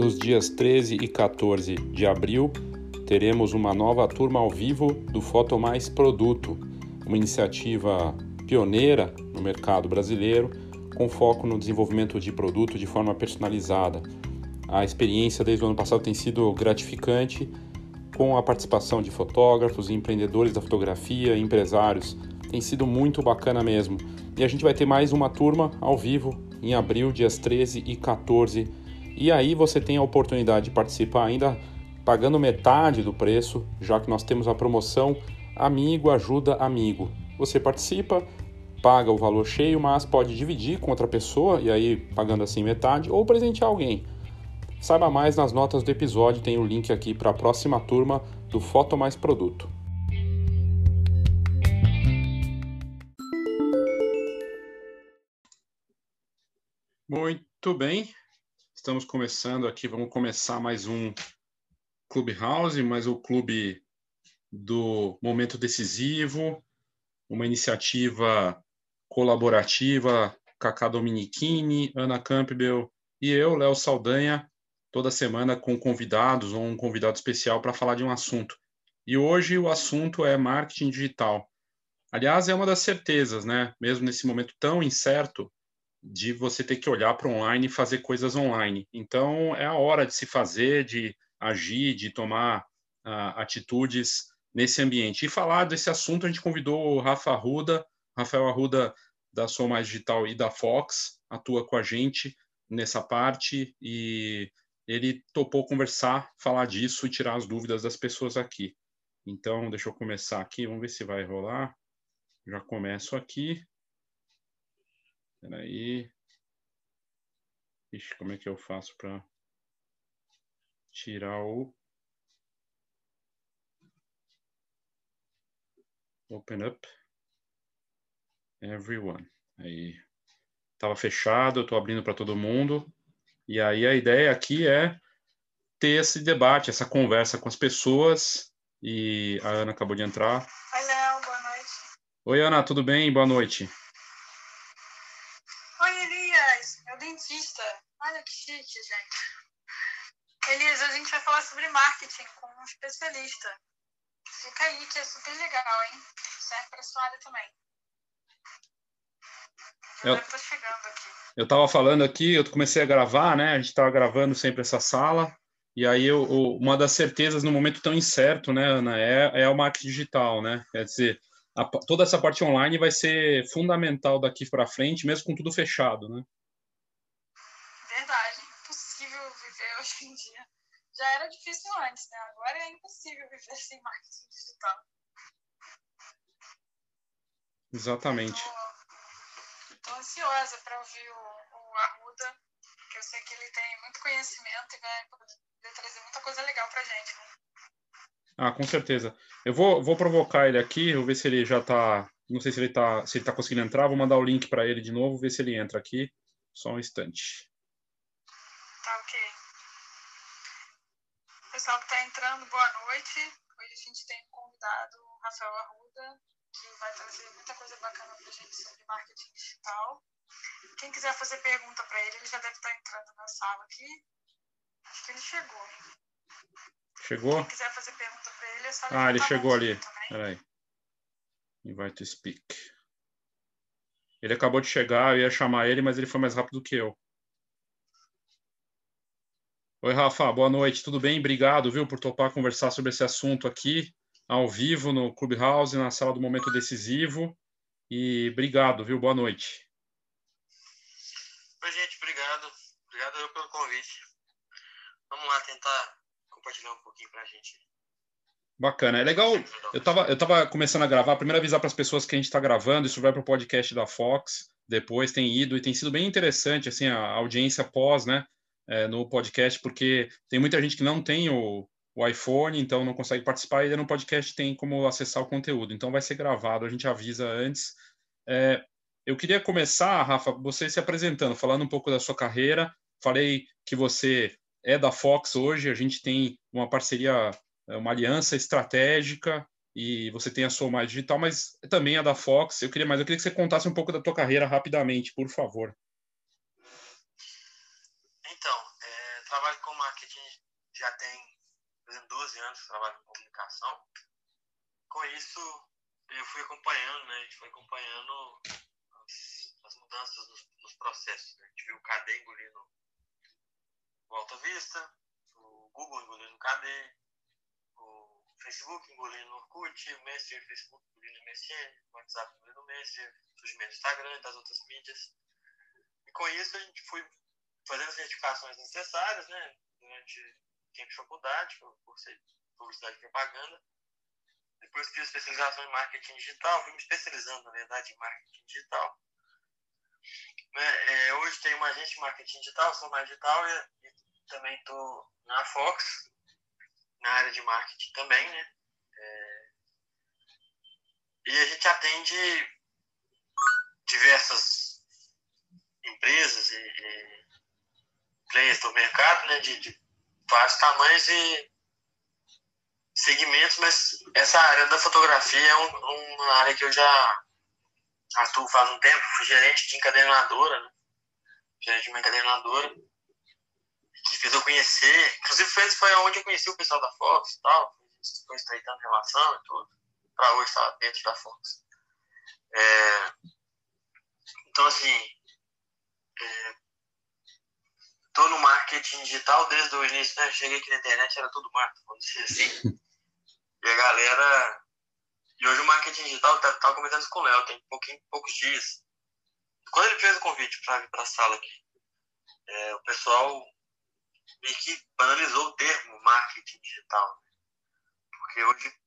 Nos dias 13 e 14 de abril, teremos uma nova turma ao vivo do Foto Mais Produto, uma iniciativa pioneira no mercado brasileiro, com foco no desenvolvimento de produto de forma personalizada. A experiência desde o ano passado tem sido gratificante, com a participação de fotógrafos, empreendedores da fotografia, empresários. Tem sido muito bacana mesmo. E a gente vai ter mais uma turma ao vivo em abril, dias 13 e 14. E aí você tem a oportunidade de participar ainda pagando metade do preço, já que nós temos a promoção Amigo Ajuda Amigo. Você participa, paga o valor cheio, mas pode dividir com outra pessoa e aí pagando assim metade ou presentear alguém. Saiba mais nas notas do episódio, tem o link aqui para a próxima turma do Foto Mais Produto. Muito bem, estamos começando aqui, vamos começar mais um Clubhouse, mais o clube do momento decisivo, uma iniciativa colaborativa, Cacá Dominichini, Ana Campbell e eu, Léo Saldanha, toda semana com convidados ou um convidado especial para falar de um assunto. E hoje o assunto é marketing digital. Aliás, é uma das certezas, né? Mesmo nesse momento tão incerto de você ter que olhar para online e fazer coisas online. Então, é a hora de se fazer, de agir, de tomar uh, atitudes nesse ambiente. E falar desse assunto, a gente convidou o Rafa Arruda, Rafael Arruda da Sou Mais Digital e da Fox, atua com a gente nessa parte e ele topou conversar, falar disso e tirar as dúvidas das pessoas aqui. Então, deixa eu começar aqui, vamos ver se vai rolar. Já começo aqui. Espera aí. Ixi, como é que eu faço para tirar o Open up everyone. Aí estava fechado, eu estou abrindo para todo mundo. E aí a ideia aqui é ter esse debate, essa conversa com as pessoas. E a Ana acabou de entrar. Oi, Léo, boa noite. Oi, Ana, tudo bem? Boa noite. Chique, gente. Elias, a gente vai falar sobre marketing com um especialista. Fica aí, que é super legal, hein? Serve para sua área também. Eu, eu, chegando aqui. eu tava falando aqui, eu comecei a gravar, né? A gente tava gravando sempre essa sala. E aí, eu, uma das certezas no momento tão incerto, né, Ana, é, é o marketing digital, né? Quer dizer, a, toda essa parte online vai ser fundamental daqui para frente, mesmo com tudo fechado, né? Já era difícil antes, né? Agora é impossível viver sem marketing digital. Exatamente. Estou ansiosa para ouvir o, o Arruda, que eu sei que ele tem muito conhecimento e vai poder trazer muita coisa legal para gente. Né? Ah, com certeza. Eu vou, vou provocar ele aqui, vou ver se ele já está. Não sei se ele está se ele tá conseguindo entrar. Vou mandar o link para ele de novo, ver se ele entra aqui. Só um instante. Tá ok pessoal entrando, boa noite. Hoje a gente tem convidado o Rafael Arruda, que vai trazer muita coisa bacana para a gente sobre marketing digital. Quem quiser fazer pergunta para ele, ele já deve estar tá entrando na sala aqui. Acho que ele chegou. Chegou? Quem quiser fazer pergunta para ele, é só Ah, ele chegou ali. Peraí. Invite to speak. Ele acabou de chegar, eu ia chamar ele, mas ele foi mais rápido que eu. Oi, Rafa, boa noite, tudo bem? Obrigado, viu, por topar conversar sobre esse assunto aqui, ao vivo, no Clubhouse, na sala do Momento Decisivo. E obrigado, viu? Boa noite. Oi, gente, obrigado. Obrigado pelo convite. Vamos lá tentar compartilhar um pouquinho para a gente. Bacana, é legal. Eu estava eu tava começando a gravar, primeiro avisar para as pessoas que a gente está gravando, isso vai para o podcast da Fox, depois tem ido e tem sido bem interessante, assim, a audiência pós, né? É, no podcast, porque tem muita gente que não tem o, o iPhone, então não consegue participar, e no podcast tem como acessar o conteúdo. Então vai ser gravado, a gente avisa antes. É, eu queria começar, Rafa, você se apresentando, falando um pouco da sua carreira. Falei que você é da Fox hoje, a gente tem uma parceria, é, uma aliança estratégica e você tem a sua mais digital, mas também a da Fox. Eu queria mais, eu queria que você contasse um pouco da tua carreira rapidamente, por favor. 12 anos trabalho com comunicação. Com isso, eu fui acompanhando, né? A gente foi acompanhando as, as mudanças nos, nos processos. Né? A gente viu o KD engolindo o Alta Vista, o Google engolindo o KD, o Facebook engolindo o Orkut, o Messenger, o Facebook engolindo o MSN, o WhatsApp engolindo o Messenger, o surgimento do Instagram e das outras mídias. E com isso a gente foi fazendo as certificações necessárias, né? Durante de faculdade, ser publicidade e propaganda. Depois fiz especialização em marketing digital, fui me especializando, na verdade, em marketing digital. Né? É, hoje tenho uma agência de marketing digital, sou mais digital e, e também estou na Fox, na área de marketing também, né? É, e a gente atende diversas empresas e, e players do mercado, né? De, de vários tamanhos e segmentos, mas essa área da fotografia é um, uma área que eu já atuo faz um tempo, fui gerente de encadernadora, né? gerente de uma encadernadora, que fez eu conhecer, inclusive foi, onde eu conheci o pessoal da Fox e tal, foi estreitando relação e tudo, para hoje estar dentro da Fox. É, então, assim, é, tô no marketing digital desde o início, né? Cheguei aqui na internet, era tudo marketing, vamos dizer assim. E a galera. E hoje o marketing digital, tá, tava comentando isso com o Léo, tem pouquinho, poucos dias. Quando ele fez o convite para vir para a sala aqui, é, o pessoal meio que banalizou o termo marketing digital. Né? Porque hoje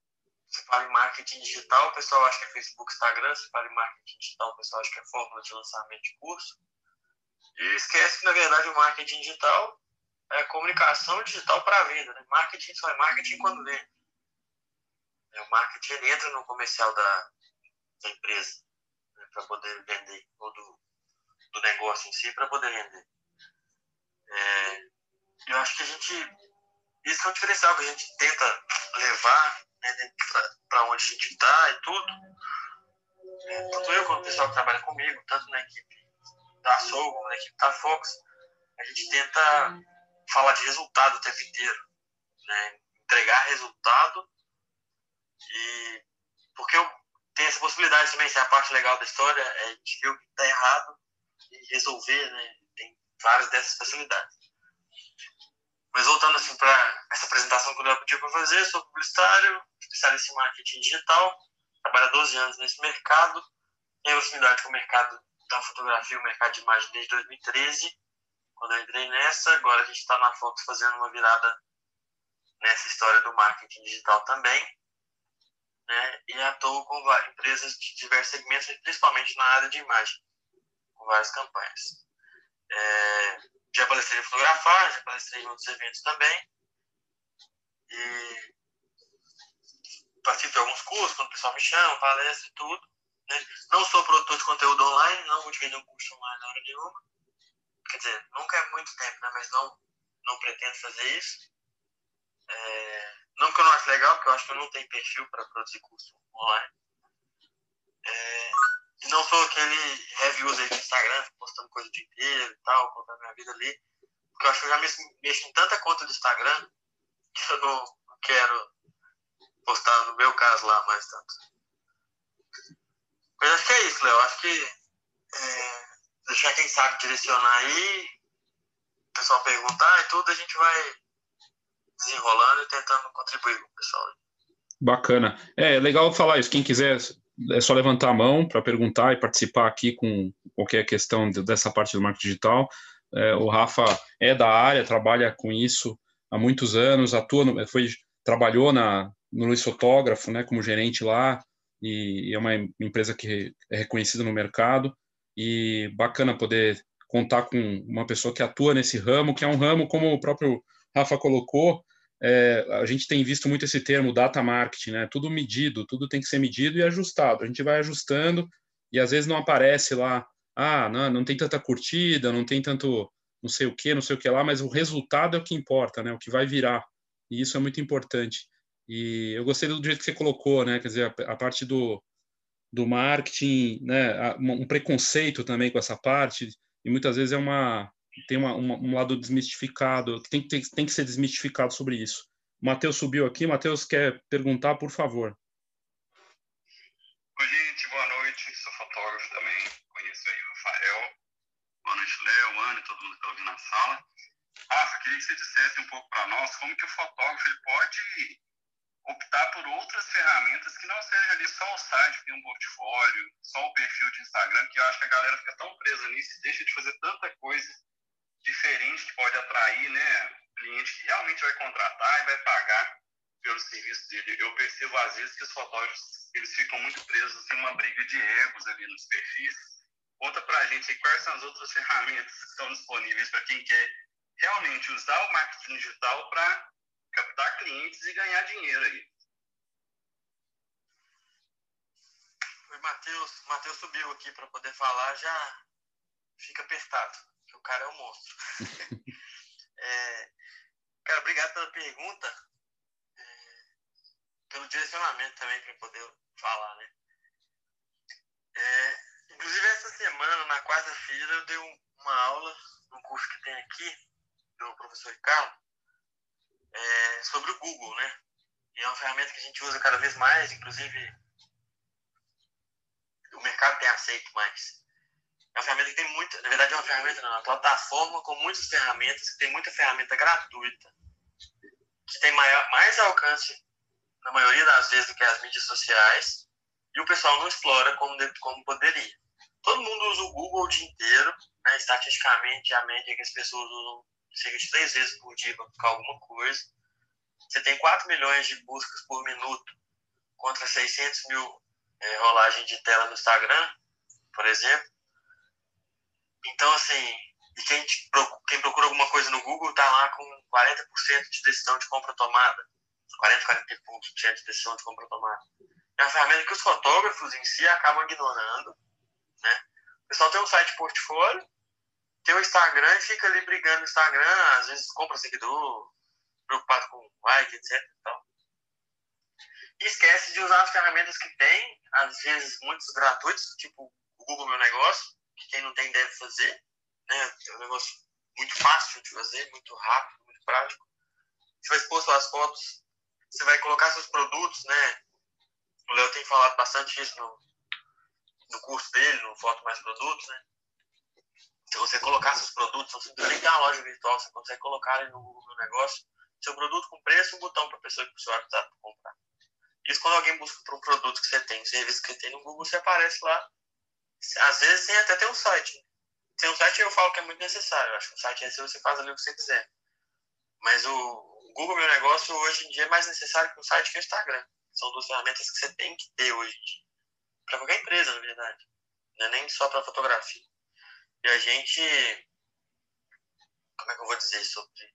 você fala em marketing digital, o pessoal acha que é Facebook, Instagram, você fala em marketing digital, o pessoal acha que é fórmula de lançamento de curso. E esquece que, na verdade, o marketing digital é comunicação digital para venda. Né? Marketing só é marketing quando vende. É, o marketing ele entra no comercial da, da empresa né, para poder vender, ou do, do negócio em si para poder vender. É, eu acho que a gente. Isso é um diferencial que a gente tenta levar né, para onde a gente está e tudo. É, tanto eu quanto o pessoal que trabalha comigo, tanto na equipe da Soul como na equipe da Fox, a gente tenta falar de resultado o tempo inteiro. Né? Entregar resultado e porque eu tenho essa possibilidade também, se é a parte legal da história, é a gente ver o que está errado e resolver, né? Tem várias dessas facilidades. Mas voltando assim para essa apresentação que Léo pediu para fazer, sou publicitário, especialista em marketing digital, trabalho há 12 anos nesse mercado, tenho proximidade com o mercado da fotografia, o mercado de imagem desde 2013, quando eu entrei nessa. Agora a gente está na Fox fazendo uma virada nessa história do marketing digital também né, e atuo com várias empresas de diversos segmentos, principalmente na área de imagem, com várias campanhas. É, já palestrei em fotografar, já palestrei em outros eventos também. E participo de alguns cursos, quando o pessoal me chama, palestra e tudo. Né? Não sou produtor de conteúdo online, não um curso online na hora nenhuma. Quer dizer, nunca é muito tempo, né? mas não, não pretendo fazer isso. É, não que eu não acho legal, porque eu acho que eu não tenho perfil para produzir curso online. É, e não sou aquele heavy user de Instagram, postando coisa o dia inteiro e tal, contando minha vida ali. Porque eu acho que eu já mexo, mexo em tanta conta do Instagram que eu não quero postar, no meu caso, lá mais tanto. Mas acho que é isso, Léo. Acho que é, deixar quem sabe direcionar aí, o pessoal perguntar e tudo, a gente vai desenrolando e tentando contribuir com o pessoal. Bacana. É, é legal falar isso. Quem quiser, é só levantar a mão para perguntar e participar aqui com qualquer questão dessa parte do marketing digital. É, o Rafa é da área, trabalha com isso há muitos anos, atua, no, foi, trabalhou na, no Luiz Fotógrafo, né, como gerente lá, e, é uma empresa que é reconhecida no mercado, e bacana poder contar com uma pessoa que atua nesse ramo, que é um ramo, como o próprio Rafa colocou, é, a gente tem visto muito esse termo data marketing, né? Tudo medido, tudo tem que ser medido e ajustado. A gente vai ajustando e às vezes não aparece lá, ah, não, não tem tanta curtida, não tem tanto não sei o que, não sei o que lá, mas o resultado é o que importa, né? O que vai virar. E isso é muito importante. E eu gostei do jeito que você colocou, né? Quer dizer, a, a parte do, do marketing, né? Um preconceito também com essa parte, e muitas vezes é uma, tem uma, uma, um lado desmistificado, tem, tem, tem que ser desmistificado sobre isso. Matheus subiu aqui. Matheus quer perguntar, por favor. Oi, gente, boa noite. Sou fotógrafo também. Conheço aí o Rafael. Boa noite, Léo, Ana todo mundo que está ouvindo na sala. Rafa, queria que você dissesse um pouco para nós como que o fotógrafo ele pode optar por outras ferramentas que não seja ali só o site que tem um portfólio, só o perfil de Instagram, que eu acho que a galera fica tão presa nisso deixa de fazer tanta coisa diferente que pode atrair, né, cliente que realmente vai contratar e vai pagar pelo serviço dele. Eu percebo às vezes que os fotógrafos eles ficam muito presos em uma briga de egos ali nos perfis. Conta pra gente quais são as outras ferramentas que estão disponíveis para quem quer realmente usar o marketing digital para captar clientes e ganhar dinheiro aí. O Matheus, Matheus subiu aqui para poder falar, já fica apertado, que o cara é um monstro. é, cara, obrigado pela pergunta, é, pelo direcionamento também para poder falar, né? É, inclusive essa semana, na quarta-feira, eu dei uma aula no curso que tem aqui, do professor Ricardo, é, sobre o Google, né? E é uma ferramenta que a gente usa cada vez mais, inclusive o mercado tem aceito mais. É uma ferramenta que tem muita, na verdade é uma ferramenta não, é uma plataforma com muitas ferramentas, que tem muita ferramenta gratuita, que tem maior, mais alcance na maioria das vezes do que as mídias sociais, e o pessoal não explora como, como poderia. Todo mundo usa o Google o dia inteiro, né? estatisticamente a média que as pessoas usam cerca de três vezes por dia para buscar alguma coisa. Você tem 4 milhões de buscas por minuto contra 600 mil é, rolagens de tela no Instagram, por exemplo. Então, assim, quem, quem procura alguma coisa no Google está lá com 40% de decisão de compra tomada. 40, 40% de decisão de compra tomada. É uma ferramenta que os fotógrafos em si acabam ignorando. Né? O pessoal tem um site portfólio, tem o Instagram e fica ali brigando no Instagram, às vezes compra seguidor, preocupado com like, etc. Então. E esquece de usar as ferramentas que tem, às vezes muitos gratuitos, tipo o Google Meu Negócio, que quem não tem deve fazer. Né? É um negócio muito fácil de fazer, muito rápido, muito prático. Você vai expor suas fotos, você vai colocar seus produtos, né? O Léo tem falado bastante isso no, no curso dele, no Foto Mais Produtos, né? Se você colocar seus produtos, você precisa nem ter uma loja virtual, você consegue colocar ali no Google Negócio, seu produto com preço, um botão para a pessoa que o seu WhatsApp comprar. Isso quando alguém busca por um produto que você tem, um serviço que você tem no Google, você aparece lá. Às vezes tem até tem um site. Tem um site eu falo que é muito necessário. Eu acho que o site é se você faz ali o que você quiser. Mas o Google Meu Negócio hoje em dia é mais necessário que o site que o Instagram. São duas ferramentas que você tem que ter hoje. Para qualquer empresa, na verdade. Não é nem só para fotografia. E a gente. Como é que eu vou dizer sobre.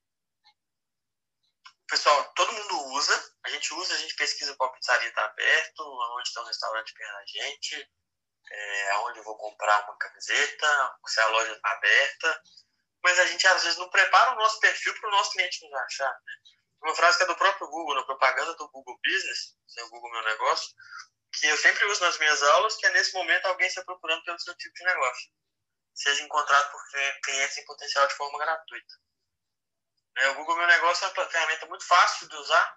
Pessoal, todo mundo usa, a gente usa, a gente pesquisa qual pizzaria está aberto, aonde está um restaurante perto da gente, é, aonde eu vou comprar uma camiseta, se a loja está aberta, mas a gente às vezes não prepara o nosso perfil para o nosso cliente nos achar. Né? Uma frase que é do próprio Google, na propaganda do Google Business, o né, Google Meu Negócio, que eu sempre uso nas minhas aulas, que é nesse momento alguém está procurando pelo seu tipo de negócio seja encontrado por clientes em potencial de forma gratuita. É, o Google Meu Negócio é uma ferramenta muito fácil de usar.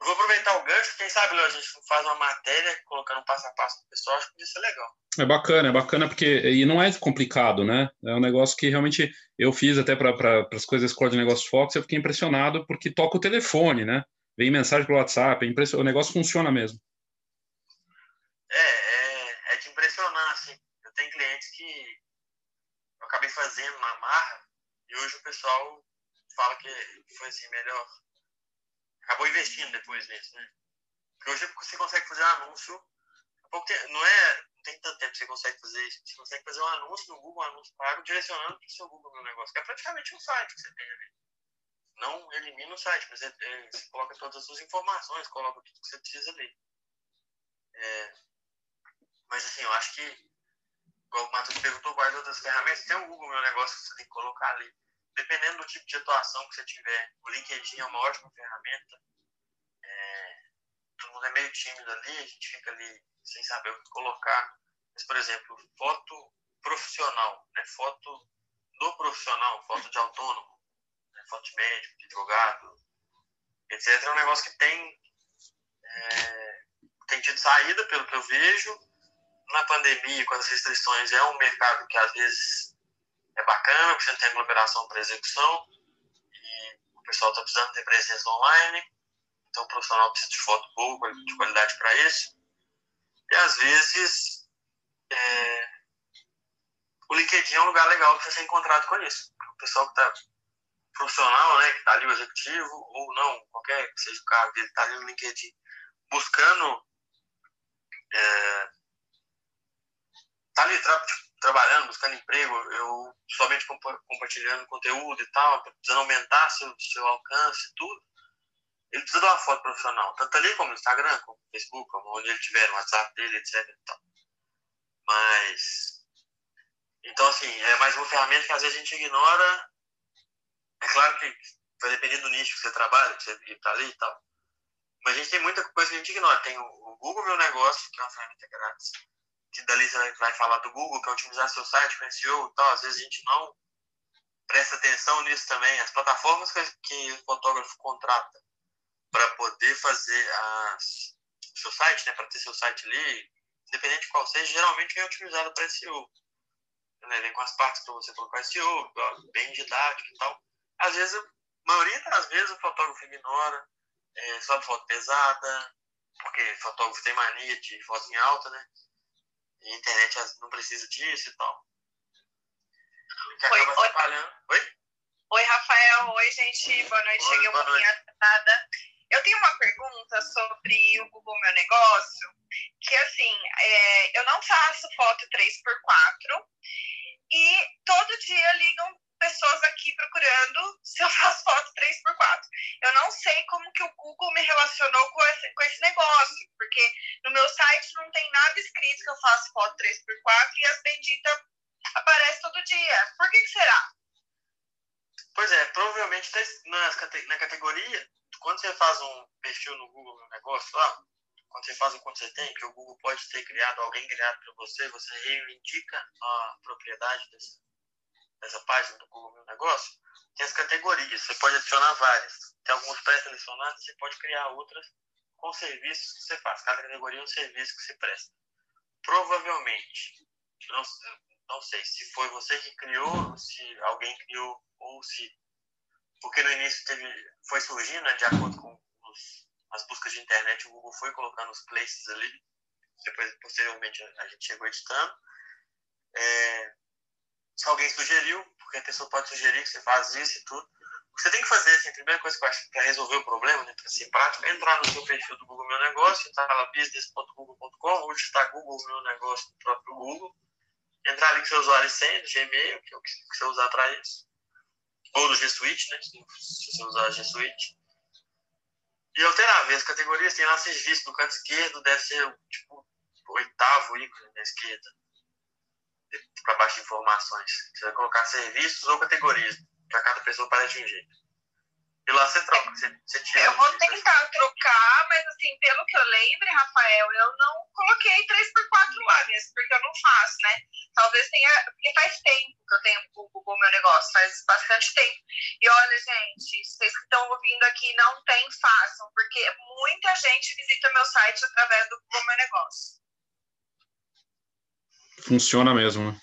Eu vou aproveitar o gancho, quem sabe Léo, a gente faz uma matéria colocando um passo a passo para o pessoal, acho que isso é legal. É bacana, é bacana porque e não é complicado, né? É um negócio que realmente eu fiz até para pra, as coisas Core de Negócio Fox, eu fiquei impressionado porque toca o telefone, né? Vem mensagem pelo WhatsApp, é o negócio funciona mesmo. É, é, é de impressionar, assim tem clientes que eu acabei fazendo na marra e hoje o pessoal fala que foi assim melhor. Acabou investindo depois nisso, né? Porque hoje você consegue fazer um anúncio. Não é. Não tem tanto tempo que você consegue fazer isso. Você consegue fazer um anúncio no Google, um anúncio pago, direcionando para o seu Google no negócio, que é praticamente um site que você tem ali. Não elimina o site, mas é, é, você coloca todas as suas informações, coloca tudo que você precisa ali. É, mas assim, eu acho que igual o Matheus perguntou quais outras ferramentas, tem o Google Meu Negócio que você tem que colocar ali. Dependendo do tipo de atuação que você tiver, o LinkedIn é uma ótima ferramenta. É, todo mundo é meio tímido ali, a gente fica ali sem saber o que colocar. Mas, por exemplo, foto profissional, né? foto do profissional, foto de autônomo, né? foto de médico, de advogado, etc., é um negócio que tem, é, tem tido saída, pelo que eu vejo. Na pandemia, com as restrições, é um mercado que às vezes é bacana, porque você não tem aglomeração para execução, e o pessoal está precisando ter presença online, então o profissional precisa de foto boa, de qualidade para isso. E às vezes, é, o LinkedIn é um lugar legal para você ser encontrado com isso. O pessoal que está profissional, né, que está ali o executivo, ou não, qualquer que seja o cargo dele, está ali no LinkedIn buscando. É, tá ali tra trabalhando, buscando emprego, eu somente comp compartilhando conteúdo e tal, precisando aumentar seu, seu alcance e tudo. Ele precisa dar uma foto profissional, tanto ali como no Instagram, como no Facebook, como onde ele tiver, no WhatsApp dele, etc. Mas. Então, assim, é mais uma ferramenta que às vezes a gente ignora é claro que vai depender do nicho que você trabalha, que você para ali e tal. Mas a gente tem muita coisa que a gente ignora. Tem o Google Meu Negócio, que é uma ferramenta grátis. Que dali você vai falar do Google, que é otimizar seu site com SEO e tal. Às vezes a gente não presta atenção nisso também. As plataformas que o fotógrafo contrata para poder fazer as, o seu site, né, para ter seu site ali, independente de qual seja, geralmente é otimizado para SEO. Né? Vem com as partes que você colocou SEO, bem didático e tal às vezes, a maioria das vezes o fotógrafo ignora, é, só foto pesada, porque fotógrafo tem mania de foto em alta, né? E a internet não precisa disso e tal. Que oi, acaba oi. Oi? Oi, Rafael. Oi, gente. Boa noite. Oi, Cheguei um pouquinho atrasada. Eu tenho uma pergunta sobre o Google Meu Negócio, que assim, é, eu não faço foto 3x4 e todo dia ligam pessoas aqui procurando se eu faço foto 3x4. Eu não sei como que o Google me relacionou com esse, com esse negócio, porque no meu site não tem nada escrito que eu faço foto 3x4 e as benditas aparecem todo dia. Por que, que será? Pois é, provavelmente na, na categoria, quando você faz um perfil no Google no negócio lá, quando você faz o quanto você tem, que o Google pode ter criado, alguém criado para você, você reivindica a propriedade desse, nessa página do Google Meu Negócio, tem as categorias. Você pode adicionar várias. Tem algumas pré-selecionadas, você pode criar outras com serviços que você faz. Cada categoria é um serviço que você presta. Provavelmente, não, não sei se foi você que criou, se alguém criou, ou se. Porque no início teve, foi surgindo, né, de acordo com os, as buscas de internet, o Google foi colocando os places ali. Depois, posteriormente, a gente chegou editando. É, se alguém sugeriu, porque a pessoa pode sugerir que você faz isso e tudo. O que você tem que fazer, assim, a primeira coisa que eu acho para resolver o problema, né, para ser prático, é entrar no seu perfil do Google Meu Negócio, está lá business.google.com, ou está Google Meu Negócio no próprio Google, entrar ali com seu usuário e do Gmail, que é o que você usar para isso, ou no G Suite, né, se você usar G Suite. E alterar, ver as categorias, tem lá serviço no canto esquerdo, deve ser tipo o oitavo ícone da esquerda para baixo de informações. Você vai colocar serviços ou categorias. Para cada pessoa um jeito. E lá você troca. Você, você tira eu vou tentar trocar, mas assim, pelo que eu lembro, Rafael, eu não coloquei 3x4 lá mesmo, porque eu não faço, né? Talvez tenha. Porque faz tempo que eu tenho o Google meu negócio, faz bastante tempo. E olha, gente, vocês que estão ouvindo aqui, não tem, façam, porque muita gente visita meu site através do Google meu negócio. Funciona mesmo, né?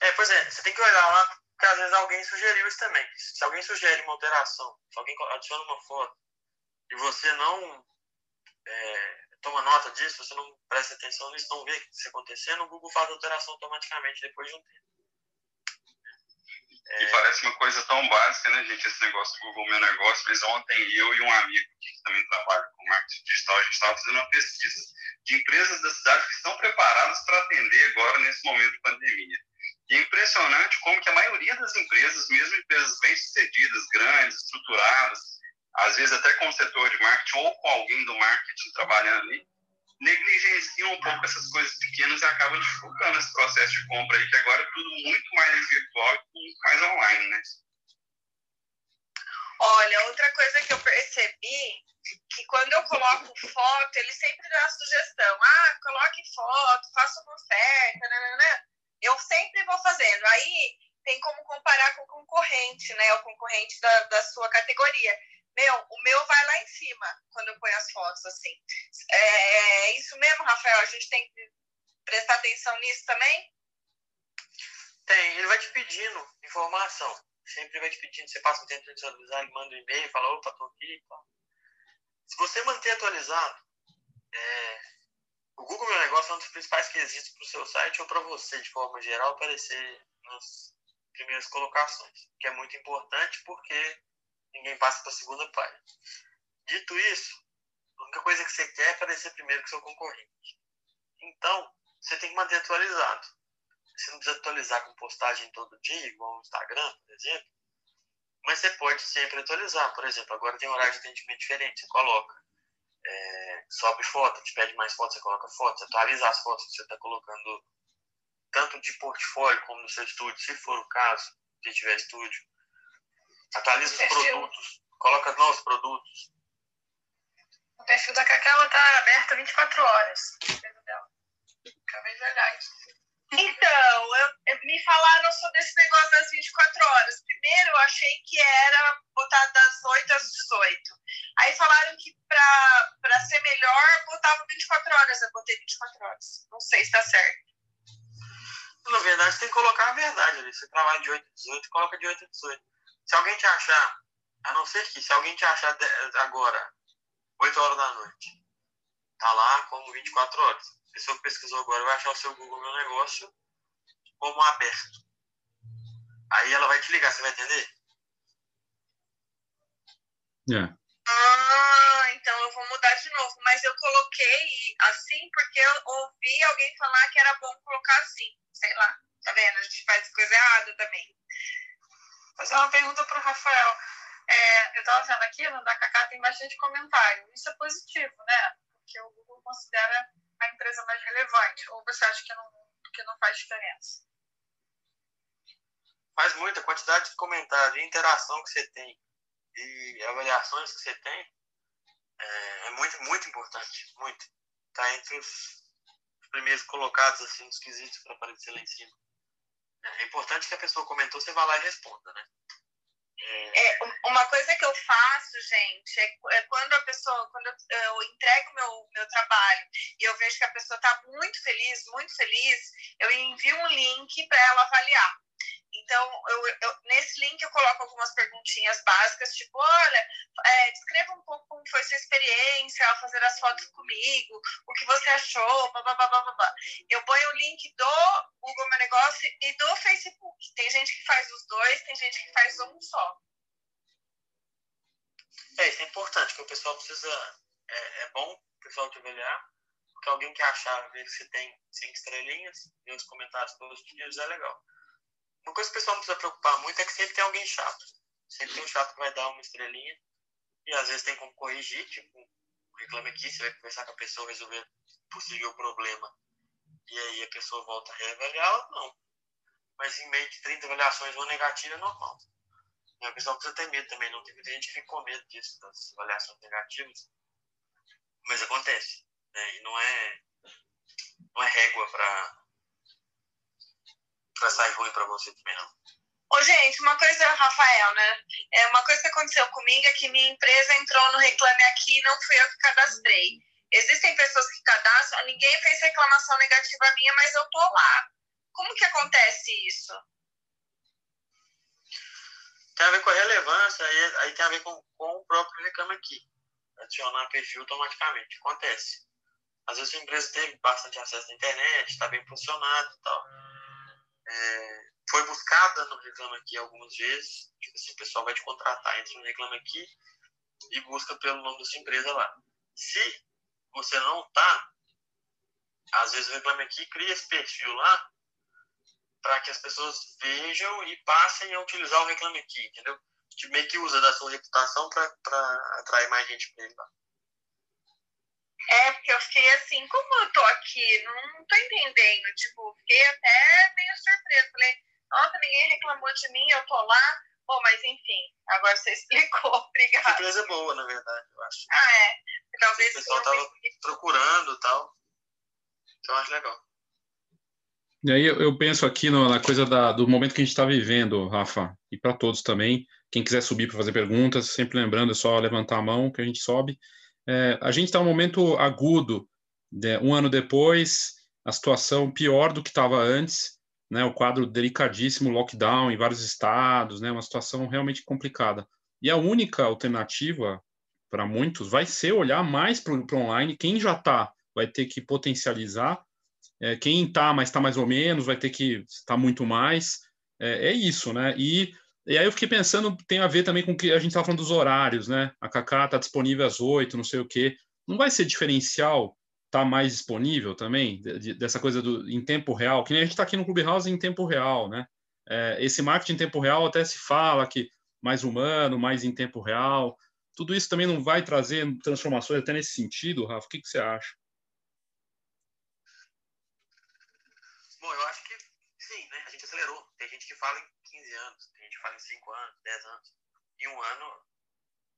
É, pois é, você tem que olhar lá, porque às vezes alguém sugeriu isso também. Se alguém sugere uma alteração, se alguém adiciona uma foto e você não é, toma nota disso, você não presta atenção nisso, não vê isso acontecendo, o Google faz a alteração automaticamente depois de um tempo. É... E parece uma coisa tão básica, né, gente, esse negócio do Google Meu Negócio, mas ontem eu e um amigo que também trabalha com marketing digital, a gente estava fazendo uma pesquisa de empresas da cidade que estão preparadas para atender agora nesse momento de pandemia. E é impressionante como que a maioria das empresas, mesmo empresas bem-sucedidas, grandes, estruturadas, às vezes até com o setor de marketing ou com alguém do marketing trabalhando ali, negligenciam um pouco essas coisas pequenas e acabam dificultando esse processo de compra aí, que agora é tudo muito mais virtual e muito mais online, né? Olha, outra coisa que eu percebi que quando eu coloco foto, ele sempre dá a sugestão. Ah, coloque foto, faça uma oferta, né? Eu sempre vou fazendo. Aí tem como comparar com o concorrente, né? O concorrente da, da sua categoria. Meu, o meu vai lá em cima quando eu ponho as fotos, assim. É, é isso mesmo, Rafael? A gente tem que prestar atenção nisso também? Tem, ele vai te pedindo informação. Sempre vai te pedindo, você passa um tempo de visualizar, ele manda um e-mail, fala, opa, tô aqui. Se você manter atualizado, é, o Google Meu Negócio é um dos principais quesitos para o seu site ou para você, de forma geral, aparecer nas primeiras colocações, que é muito importante porque ninguém passa para a segunda página. Dito isso, a única coisa que você quer é aparecer primeiro que seu concorrente. Então, você tem que manter atualizado. Você não precisa atualizar com postagem todo dia, igual no Instagram, por exemplo. Mas você pode sempre atualizar. Por exemplo, agora tem horário de atendimento diferente. Você coloca, é, sobe foto, te pede mais fotos, você coloca fotos, atualiza as fotos que você está colocando, tanto de portfólio como no seu estúdio, se for o caso, se tiver estúdio. Atualiza os produtos, coloca novos produtos. O perfil da Cacau está aberto 24 horas. Acabei de olhar isso. Então, eu, eu, me falaram sobre esse negócio das 24 horas. Primeiro, eu achei que era botar das 8 às 18. Aí falaram que para ser melhor, botava 24 horas. Eu botei 24 horas. Não sei se está certo. Na verdade, tem que colocar a verdade ali. Você trabalha de 8 a 18, coloca de 8 a 18. Se alguém te achar, a não ser que, se alguém te achar agora, 8 horas da noite, tá lá como 24 horas a pessoa que pesquisou agora vai achar o seu Google Meu Negócio como aberto. Aí ela vai te ligar, você vai entender? É. Ah, então eu vou mudar de novo. Mas eu coloquei assim porque eu ouvi alguém falar que era bom colocar assim. Sei lá. Tá vendo? A gente faz coisa errada também. Fazer uma pergunta para o Rafael. É, eu estava vendo aqui, no da Cacá tem bastante comentário. Isso é positivo, né? Porque o Google considera a empresa mais relevante? Ou você acha que não, que não faz diferença? Faz muita quantidade de comentários, de interação que você tem e avaliações que você tem é, é muito, muito importante. Muito. Está entre os, os, primeiros colocados, assim, os quesitos para aparecer lá em cima. É importante que a pessoa comentou, você vá lá e responda, né? É, uma coisa que eu faço, gente, é, é quando a pessoa, quando eu, entrego meu, meu trabalho e eu vejo que a pessoa está muito feliz, muito feliz, eu envio um link para ela avaliar. Então, eu, eu, nesse link eu coloco algumas perguntinhas básicas, tipo, olha, é, descreva um pouco como foi sua experiência ao fazer as fotos comigo, o que você achou, blá, blá, blá, blá, blá. Eu ponho o link do Google Meu Negócio e do Facebook. Tem gente que faz os dois, tem gente que faz um só. É, isso é importante, que o pessoal precisa... É, é bom o pessoal te avaliar, porque alguém que achar, ver você tem cinco estrelinhas, e os comentários positivos, é legal. Uma coisa que o pessoal não precisa preocupar muito é que sempre tem alguém chato. Sempre tem um chato que vai dar uma estrelinha. E às vezes tem como corrigir, tipo, reclame aqui, você vai conversar com a pessoa, resolver possível problema. E aí a pessoa volta a reavaliar ou não. Mas em meio de 30 avaliações, uma negativa é normal. E a pessoa precisa ter medo também, não tem muita gente que fica com medo disso, das avaliações negativas. Mas acontece. Né? E não é, não é régua para vai sair ruim para você também, não. Ô, gente, uma coisa, Rafael, né? É uma coisa que aconteceu comigo é que minha empresa entrou no Reclame Aqui e não fui eu que cadastrei. Existem pessoas que cadastram, ninguém fez reclamação negativa minha, mas eu tô lá. Como que acontece isso? Tem a ver com a relevância, aí, aí tem a ver com, com o próprio Reclame Aqui. Adicionar perfil automaticamente. Acontece. Às vezes a empresa teve bastante acesso à internet, está bem funcionado e tal é, foi buscada no Reclame Aqui algumas vezes. Tipo assim, o pessoal vai te contratar, entra no Reclame Aqui e busca pelo nome da sua empresa lá. Se você não tá, às vezes o Reclame Aqui cria esse perfil lá para que as pessoas vejam e passem a utilizar o Reclame Aqui, entendeu? Tipo, meio que usa da sua reputação para atrair mais gente para ele lá. É, porque eu fiquei assim, como eu tô aqui, não tô entendendo. Tipo, fiquei até meio surpresa. Falei, nossa, ninguém reclamou de mim, eu tô lá. Bom, mas enfim, agora você explicou, obrigada. Surpresa boa, na verdade, eu acho. Ah, é. Talvez o pessoal tava procurando e tal. Então, eu acho legal. E aí eu penso aqui no, na coisa da, do momento que a gente está vivendo, Rafa, e para todos também, Quem quiser subir para fazer perguntas, sempre lembrando, é só levantar a mão que a gente sobe. É, a gente está num momento agudo, né? um ano depois, a situação pior do que estava antes, né? o quadro delicadíssimo, lockdown em vários estados, né? uma situação realmente complicada. E a única alternativa para muitos vai ser olhar mais para o online. Quem já está vai ter que potencializar. É, quem está, mas está mais ou menos, vai ter que estar muito mais. É, é, isso, né? E, e aí eu fiquei pensando, tem a ver também com o que a gente estava falando dos horários, né? A Kaká está disponível às oito, não sei o quê. Não vai ser diferencial estar tá mais disponível também, de, dessa coisa do em tempo real, que nem a gente está aqui no Clubhouse em tempo real, né? É, esse marketing em tempo real até se fala que mais humano, mais em tempo real. Tudo isso também não vai trazer transformações até nesse sentido, Rafa? O que, que você acha? Bom, eu acho que sim, né? A gente acelerou. Tem gente que fala em 15 anos, tem gente que fala em 5 anos, 10 anos. Em um ano,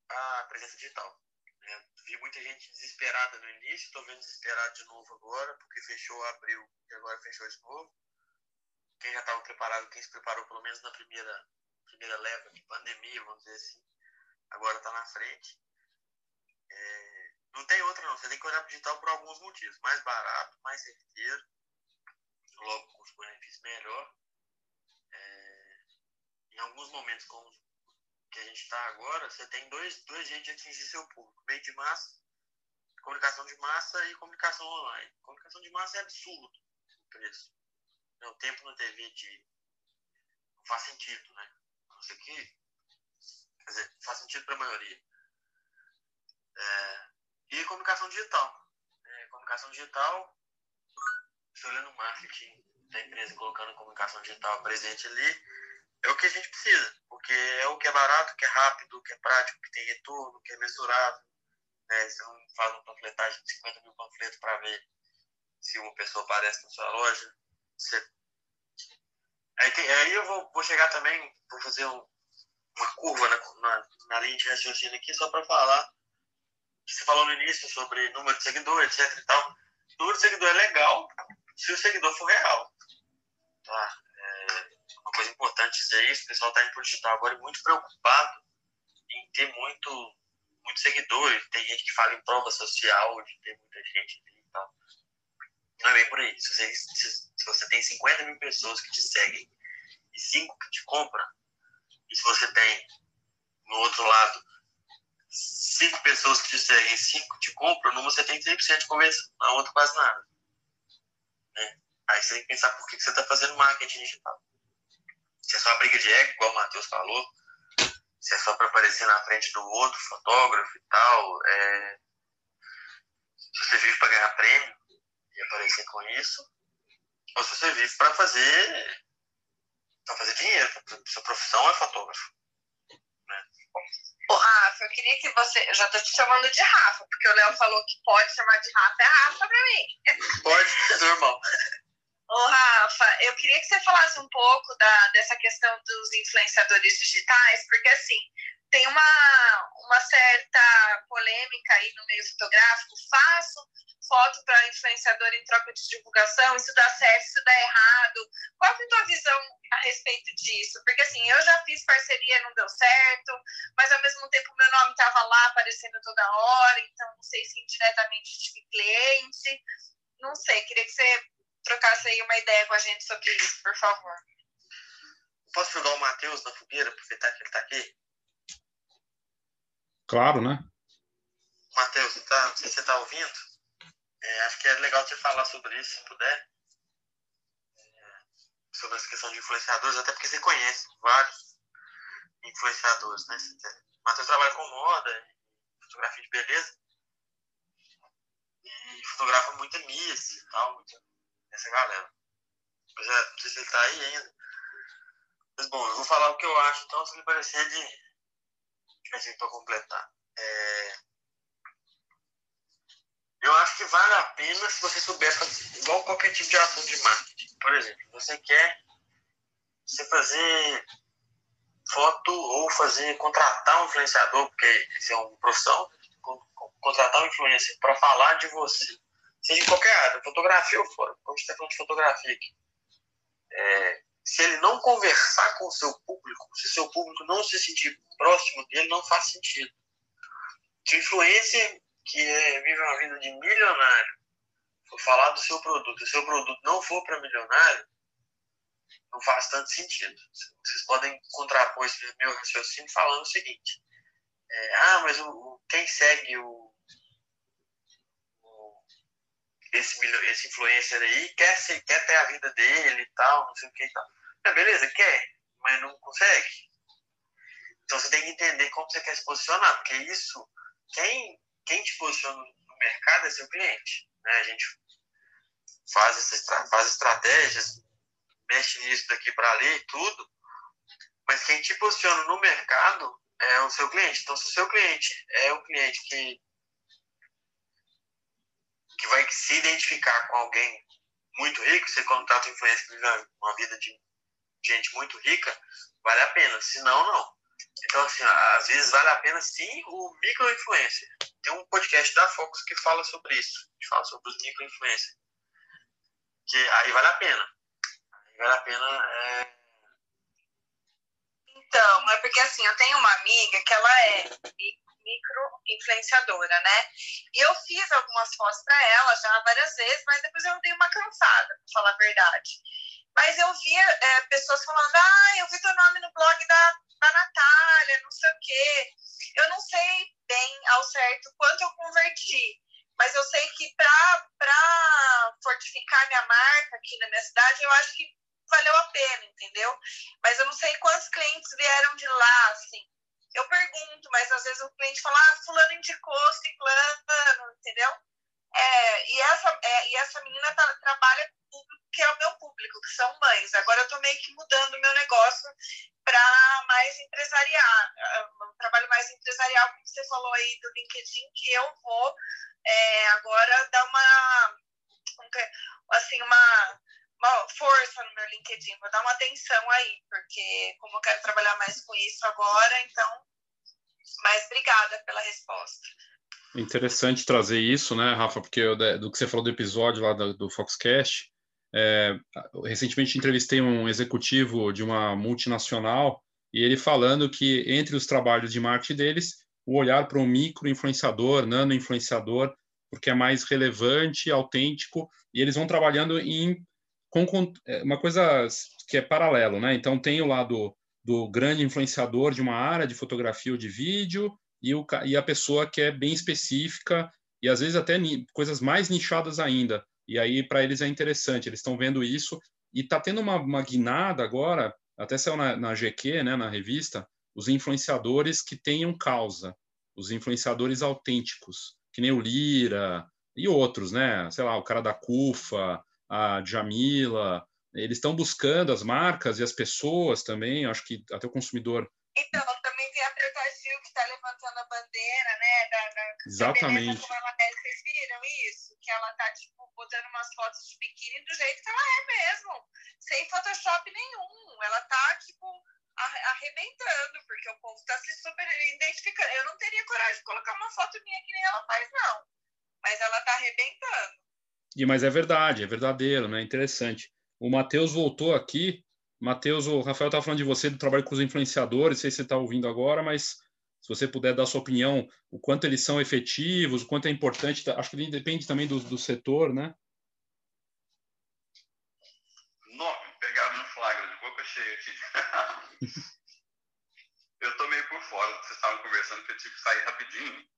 a presença digital. Né? Vi muita gente desesperada no início, estou vendo desesperado de novo agora, porque fechou abril e agora fechou de novo. Quem já estava preparado, quem se preparou pelo menos na primeira, primeira leva de pandemia, vamos dizer assim, agora está na frente. É, não tem outra não, você tem que olhar para o digital por alguns motivos. Mais barato, mais certeiro, logo com os benefícios melhor. Em alguns momentos como que a gente está agora, você tem dois, dois jeitos de atingir seu público. Meio de massa, comunicação de massa e comunicação online. Comunicação de massa é absurdo o preço. O tempo na TV de... não faz sentido, né? Não sei o que Quer dizer, faz sentido para a maioria. É, e comunicação digital. É, comunicação digital, se olhando o marketing da empresa colocando comunicação digital presente ali, é o que a gente precisa, porque é o que é barato, que é rápido, que é prático, que tem retorno, que é mensurável. Né? Você não faz uma panfletagem de 50 mil panfletos para ver se uma pessoa aparece na sua loja. Você... Aí, tem, aí eu vou, vou chegar também, vou fazer um, uma curva na, na, na linha de raciocínio aqui só para falar você falou no início sobre número de seguidores, etc e tal. O número de seguidor é legal se o seguidor for real. Tá? Coisa importante dizer isso, o pessoal está indo para o digital agora muito preocupado em ter muito, muito seguidores. Tem gente que fala em prova social, de ter muita gente ali e tal. Não é bem por aí. Se você, se, se você tem 50 mil pessoas que te seguem e 5 que te compram, e se você tem, no outro lado, cinco pessoas que te seguem, cinco te compram, numa você tem 100% de conversão, na outra quase nada. Né? Aí você tem que pensar por que você está fazendo marketing digital. Se é só uma briga de ego, igual o Matheus falou, se é só para aparecer na frente do outro fotógrafo e tal, é... se você vive para ganhar prêmio e aparecer com isso, ou se você vive para fazer para fazer dinheiro. Sua profissão é fotógrafo. Né? Ô, Rafa, eu queria que você. Eu já tô te chamando de Rafa, porque o Léo falou que pode chamar de Rafa, é Rafa pra mim. Pode, normal. Ô, Rafa, eu queria que você falasse um pouco da, dessa questão dos influenciadores digitais, porque assim, tem uma, uma certa polêmica aí no meio fotográfico. Faço foto para influenciador em troca de divulgação, isso dá certo, isso dá errado. Qual é a tua visão a respeito disso? Porque assim, eu já fiz parceria, não deu certo, mas ao mesmo tempo meu nome estava lá aparecendo toda hora, então não sei se indiretamente tive cliente. Não sei, queria que você trocasse aí uma ideia com a gente sobre isso, por favor. Posso jogar o Matheus na fogueira, aproveitar que ele está aqui? Claro, né? Matheus, tá, não sei se você está ouvindo. É, acho que é legal você falar sobre isso, se puder. É, sobre essa questão de influenciadores, até porque você conhece vários influenciadores, né? O Matheus trabalha com moda, fotografia de beleza. E fotografa muita Miss e tal, muita, essa galera. Mas é, não sei se ele está aí ainda. Mas bom, eu vou falar o que eu acho, então, se me parecer de assim, para completar. É... Eu acho que vale a pena se você souber fazer, igual qualquer tipo de ação de marketing. Por exemplo, você quer você fazer foto ou fazer, contratar um influenciador, porque isso é uma profissão, contratar um influencer para falar de você, seja em qualquer área, fotografia ou fora, como a gente está falando de fotografia aqui. É, se ele não conversar com o seu público, se seu público não se sentir próximo dele, não faz sentido. Se influencer que é, vive uma vida de milionário for falar do seu produto e seu produto não for para milionário, não faz tanto sentido. Vocês podem contrapor esse meu raciocínio falando o seguinte: é, ah, mas o, quem segue o, o, esse, esse influencer aí quer, ser, quer ter a vida dele e tal, não sei o que e tal. É, beleza, quer, mas não consegue. Então você tem que entender como você quer se posicionar, porque isso, quem, quem te posiciona no mercado é seu cliente. Né? A gente faz, essas, faz estratégias, mexe nisso daqui para ali e tudo, mas quem te posiciona no mercado é o seu cliente. Então, se o seu cliente é o cliente que, que vai se identificar com alguém muito rico, você contrata influencer que vive uma vida de gente muito rica, vale a pena. Se não, não. Então, assim, às vezes vale a pena sim o micro-influencer. Tem um podcast da Focus que fala sobre isso. Gente fala sobre os micro-influencers. Que aí vale a pena. Aí vale a pena. É... Então, é porque assim, eu tenho uma amiga que ela é micro-influenciadora, né? E eu fiz algumas fotos para ela já várias vezes, mas depois eu dei uma cansada, pra falar a verdade. Mas eu via é, pessoas falando, ah, eu vi teu nome no blog da, da Natália, não sei o quê. Eu não sei bem ao certo quanto eu converti, mas eu sei que para fortificar minha marca aqui na minha cidade, eu acho que valeu a pena, entendeu? Mas eu não sei quantos clientes vieram de lá, assim. Eu pergunto, mas às vezes o cliente fala, ah, fulano indicou, ciclano, entendeu? É, e, essa, é, e essa menina tá, trabalha com o público que é o meu público, que são mães. Agora eu tô meio que mudando o meu negócio para mais empresarial, um trabalho mais empresarial, como você falou aí do LinkedIn, que eu vou é, agora dar uma, assim, uma, uma força no meu LinkedIn, vou dar uma atenção aí, porque como eu quero trabalhar mais com isso agora, então, mas obrigada pela resposta. Interessante trazer isso, né, Rafa? Porque do que você falou do episódio lá do, do Foxcast, é, recentemente entrevistei um executivo de uma multinacional e ele falando que entre os trabalhos de marketing deles, o olhar para um micro influenciador, nano influenciador, porque é mais relevante, autêntico, e eles vão trabalhando em com, é, uma coisa que é paralelo, né? Então tem o lado do grande influenciador de uma área de fotografia ou de vídeo, e, o, e a pessoa que é bem específica e às vezes até coisas mais nichadas ainda. E aí para eles é interessante, eles estão vendo isso e está tendo uma, uma guinada agora, até saiu na, na GQ, né, na revista, os influenciadores que tenham causa, os influenciadores autênticos, que nem o Lira e outros, né? Sei lá, o cara da Cufa, a Jamila, eles estão buscando as marcas e as pessoas também, acho que até o consumidor. Então, também tem a Preta Gil que está levantando a bandeira, né? Da, da, Exatamente. Da ela é. Vocês viram isso? Que ela tá, tipo, botando umas fotos de biquíni do jeito que ela é mesmo. Sem Photoshop nenhum. Ela tá, tipo, arrebentando, porque o povo tá se super identificando. Eu não teria coragem de colocar uma foto minha que nem ela faz, não. Mas ela tá arrebentando. E, mas é verdade, é verdadeiro, né? Interessante. O Matheus voltou aqui Matheus, o Rafael estava falando de você, do trabalho com os influenciadores, não sei se você está ouvindo agora, mas se você puder dar sua opinião, o quanto eles são efetivos, o quanto é importante, acho que depende também do, do setor, né? Não, pegado no flagra, de boca cheia aqui. eu estou meio por fora, vocês estavam conversando que eu tive que sair rapidinho.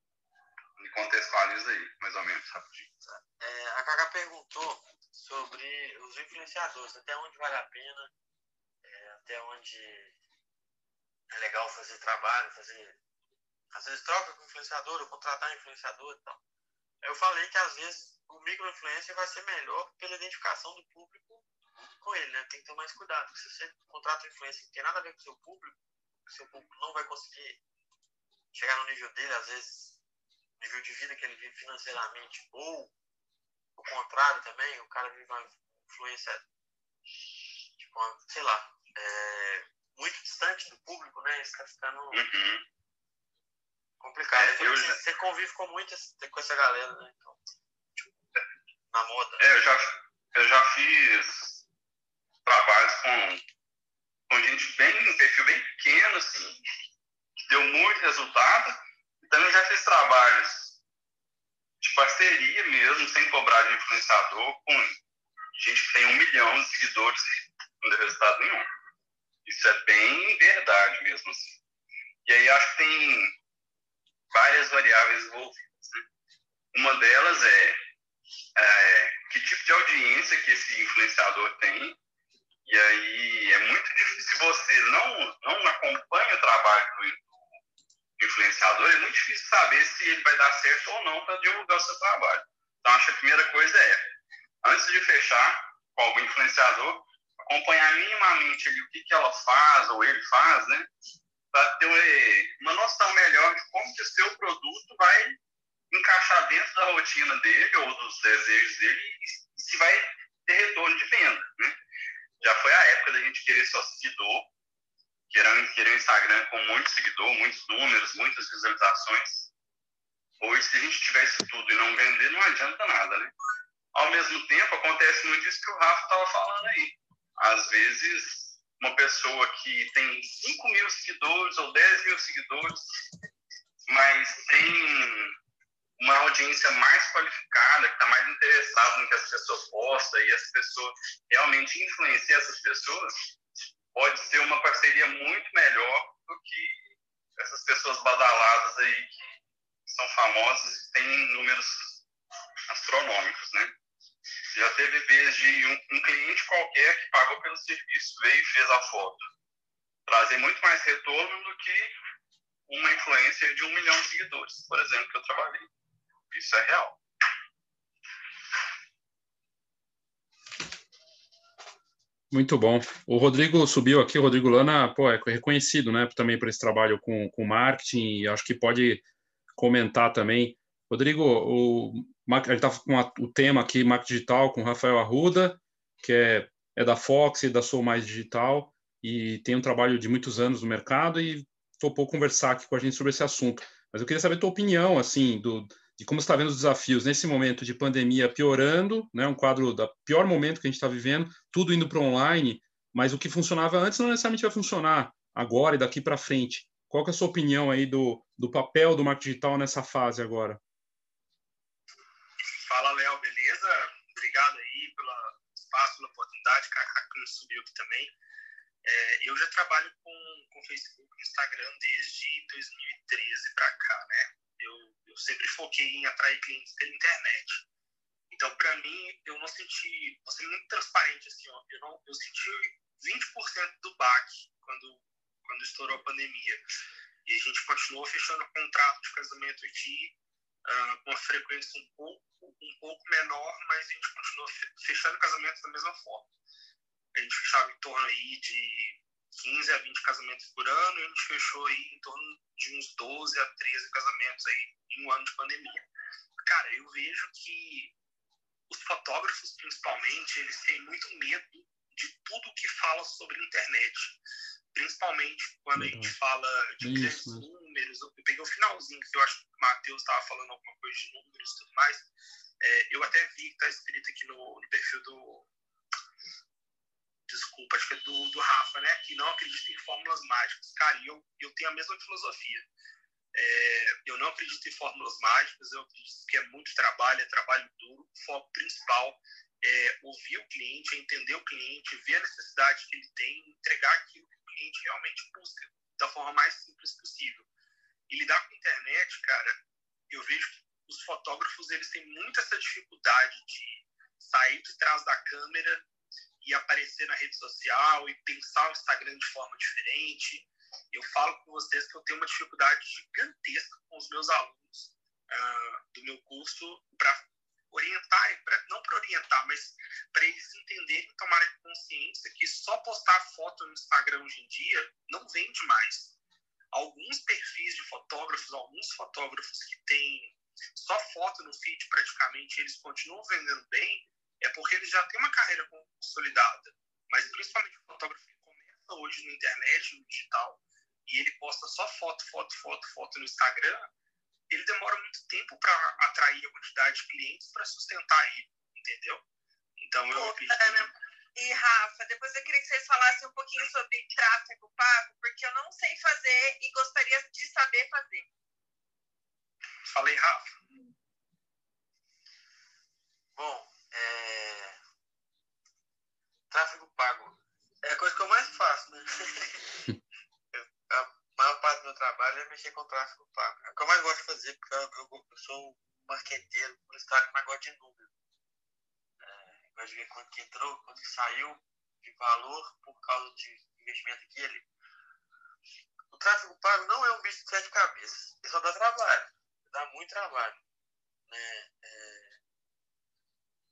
Me contextualiza aí, mais ou menos, rapidinho. É, a Cacá perguntou sobre os influenciadores, até onde vale a pena até onde é legal fazer trabalho, fazer. Às vezes troca com influenciador, ou contratar influenciador e tal. Eu falei que às vezes o micro-influencer vai ser melhor pela identificação do público com ele, né? Tem que ter mais cuidado. Porque se você contrata um influencer que tem nada a ver com o seu público, o seu público não vai conseguir chegar no nível dele, às vezes, nível de vida que ele vive financeiramente, ou o contrário também, o cara vive uma influência, tipo, sei lá, é, muito distante do público, né? Isso tá ficando uhum. complicado. É, eu já... Você convive com muita com essa galera, né? Então, tipo, na moda. É, eu já, eu já fiz trabalhos com, com gente bem, um perfil bem pequeno, assim, que deu muito resultado. Também já fiz trabalhos de parceria mesmo, sem cobrar de influenciador, com gente que tem um milhão de seguidores não deu resultado nenhum. Isso é bem verdade mesmo, assim. E aí acho que tem várias variáveis envolvidas. Né? Uma delas é, é que tipo de audiência que esse influenciador tem e aí é muito difícil, se você não, não acompanha o trabalho do influenciador, é muito difícil saber se ele vai dar certo ou não para divulgar o seu trabalho. Então, acho que a primeira coisa é, antes de fechar com algum influenciador, acompanhar minimamente ali, o que, que ela faz ou ele faz, né? Para ter uma noção melhor de como que o seu produto vai encaixar dentro da rotina dele ou dos desejos dele e se vai ter retorno de venda, né? já foi a época da gente querer só seguidor, querer, querer um Instagram com muitos seguidores, muitos números, muitas visualizações. Hoje, se a gente tivesse tudo e não vender, não adianta nada, né? Ao mesmo tempo, acontece muito isso que o Rafa estava falando aí. Às vezes, uma pessoa que tem 5 mil seguidores ou 10 mil seguidores, mas tem uma audiência mais qualificada, que está mais interessada no que as pessoas postam e as pessoas realmente influenciam essas pessoas, pode ser uma parceria muito melhor do que essas pessoas badaladas aí que são famosas e têm números astronômicos, né? Já teve vez de um, um cliente qualquer que pagou pelo serviço, veio e fez a foto. Trazer muito mais retorno do que uma influencer de um milhão de seguidores, por exemplo, que eu trabalhei. Isso é real. Muito bom. O Rodrigo subiu aqui, o Rodrigo Lana, pô, é reconhecido, né, também por esse trabalho com, com marketing e acho que pode comentar também. Rodrigo, o, ele está com a, o tema aqui, marketing digital, com o Rafael Arruda, que é, é da Fox e da Sou Mais Digital e tem um trabalho de muitos anos no mercado e topou conversar aqui com a gente sobre esse assunto. Mas eu queria saber a tua opinião, assim, do, de como está vendo os desafios nesse momento de pandemia piorando, né, um quadro da pior momento que a gente está vivendo, tudo indo para online, mas o que funcionava antes não necessariamente vai funcionar agora e daqui para frente. Qual é a sua opinião aí do, do papel do marketing digital nessa fase agora? Fala, Léo, beleza? Obrigado aí pelo espaço, pela oportunidade, que subiu aqui também. É, eu já trabalho com, com Facebook e Instagram desde 2013 para cá, né? Eu eu sempre foquei em atrair clientes pela internet. Então, para mim, eu não senti, vou ser muito transparente assim, ó, eu não, eu senti 20% do baque quando quando estourou a pandemia. E a gente continuou fechando contrato de casamento aqui uh, com uma frequência um pouco um pouco menor, mas a gente continuou fechando casamentos da mesma forma. A gente fechava em torno aí de 15 a 20 casamentos por ano, e a gente fechou aí em torno de uns 12 a 13 casamentos aí em um ano de pandemia. Cara, eu vejo que os fotógrafos, principalmente, eles têm muito medo de tudo que fala sobre internet. Principalmente quando a gente fala de grandes números. Eu peguei o finalzinho, que eu acho que o Matheus estava falando alguma coisa de números e tudo mais. É, eu até vi que está escrito aqui no, no perfil do, desculpa, acho que é do, do Rafa, né? Que não acredita em fórmulas mágicas. Cara, eu, eu tenho a mesma filosofia. É, eu não acredito em fórmulas mágicas, eu acredito que é muito trabalho, é trabalho duro. O foco principal é ouvir o cliente, é entender o cliente, ver a necessidade que ele tem, entregar aquilo que o cliente realmente busca da forma mais simples possível. E lidar com a internet, cara, eu vejo que os fotógrafos eles têm muito essa dificuldade de sair de trás da câmera e aparecer na rede social e pensar o Instagram de forma diferente. Eu falo com vocês que eu tenho uma dificuldade gigantesca com os meus alunos uh, do meu curso para orientar, pra, não para orientar, mas para eles entenderem e tomarem consciência que só postar foto no Instagram hoje em dia não vende mais. Alguns perfis de fotógrafos, alguns fotógrafos que têm só foto no feed praticamente, eles continuam vendendo bem, é porque ele já tem uma carreira consolidada. Mas principalmente o fotógrafo que começa hoje na internet, no digital, e ele posta só foto, foto, foto, foto no Instagram, ele demora muito tempo para atrair a quantidade de clientes para sustentar ele, entendeu? Então eu acredito. E, Rafa, depois eu queria que vocês falassem um pouquinho sobre tráfego pago, porque eu não sei fazer e gostaria de saber fazer. Falei, Rafa. Bom, é... tráfego pago é a coisa que eu mais faço, né? a maior parte do meu trabalho é mexer com tráfego pago. É o que eu mais gosto de fazer, porque eu, eu, eu sou um marqueteiro, publicitário, mas gosto de número. É, gosto de ver quanto que entrou, quanto que saiu de valor por causa de investimento aqui e ali. O tráfego pago não é um bicho de sete cabeças. Ele só dá trabalho. Dá muito trabalho. Né? É...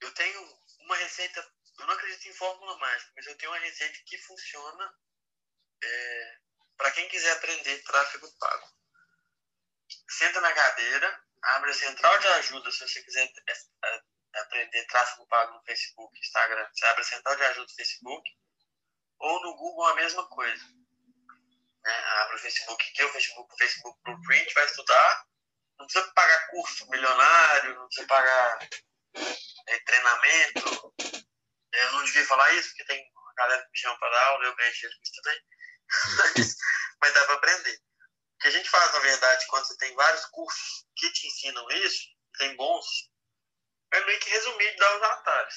Eu tenho uma receita eu não acredito em fórmula mágica, mas eu tenho uma receita que funciona é, para quem quiser aprender tráfego pago. Senta na cadeira, abre a central de ajuda se você quiser é, é, aprender tráfego pago no Facebook, Instagram. Você abre a central de ajuda do Facebook ou no Google a mesma coisa. Né? Abre o Facebook, que é o Facebook, o Facebook Blueprint, vai estudar. Não precisa pagar curso milionário, não precisa pagar é, treinamento, eu não devia falar isso, porque tem uma galera que me chama para aula, eu ganho dinheiro com isso também. mas, mas dá para aprender. O que a gente faz, na verdade, quando você tem vários cursos que te ensinam isso, tem bons, é meio que resumir dar os atalhos.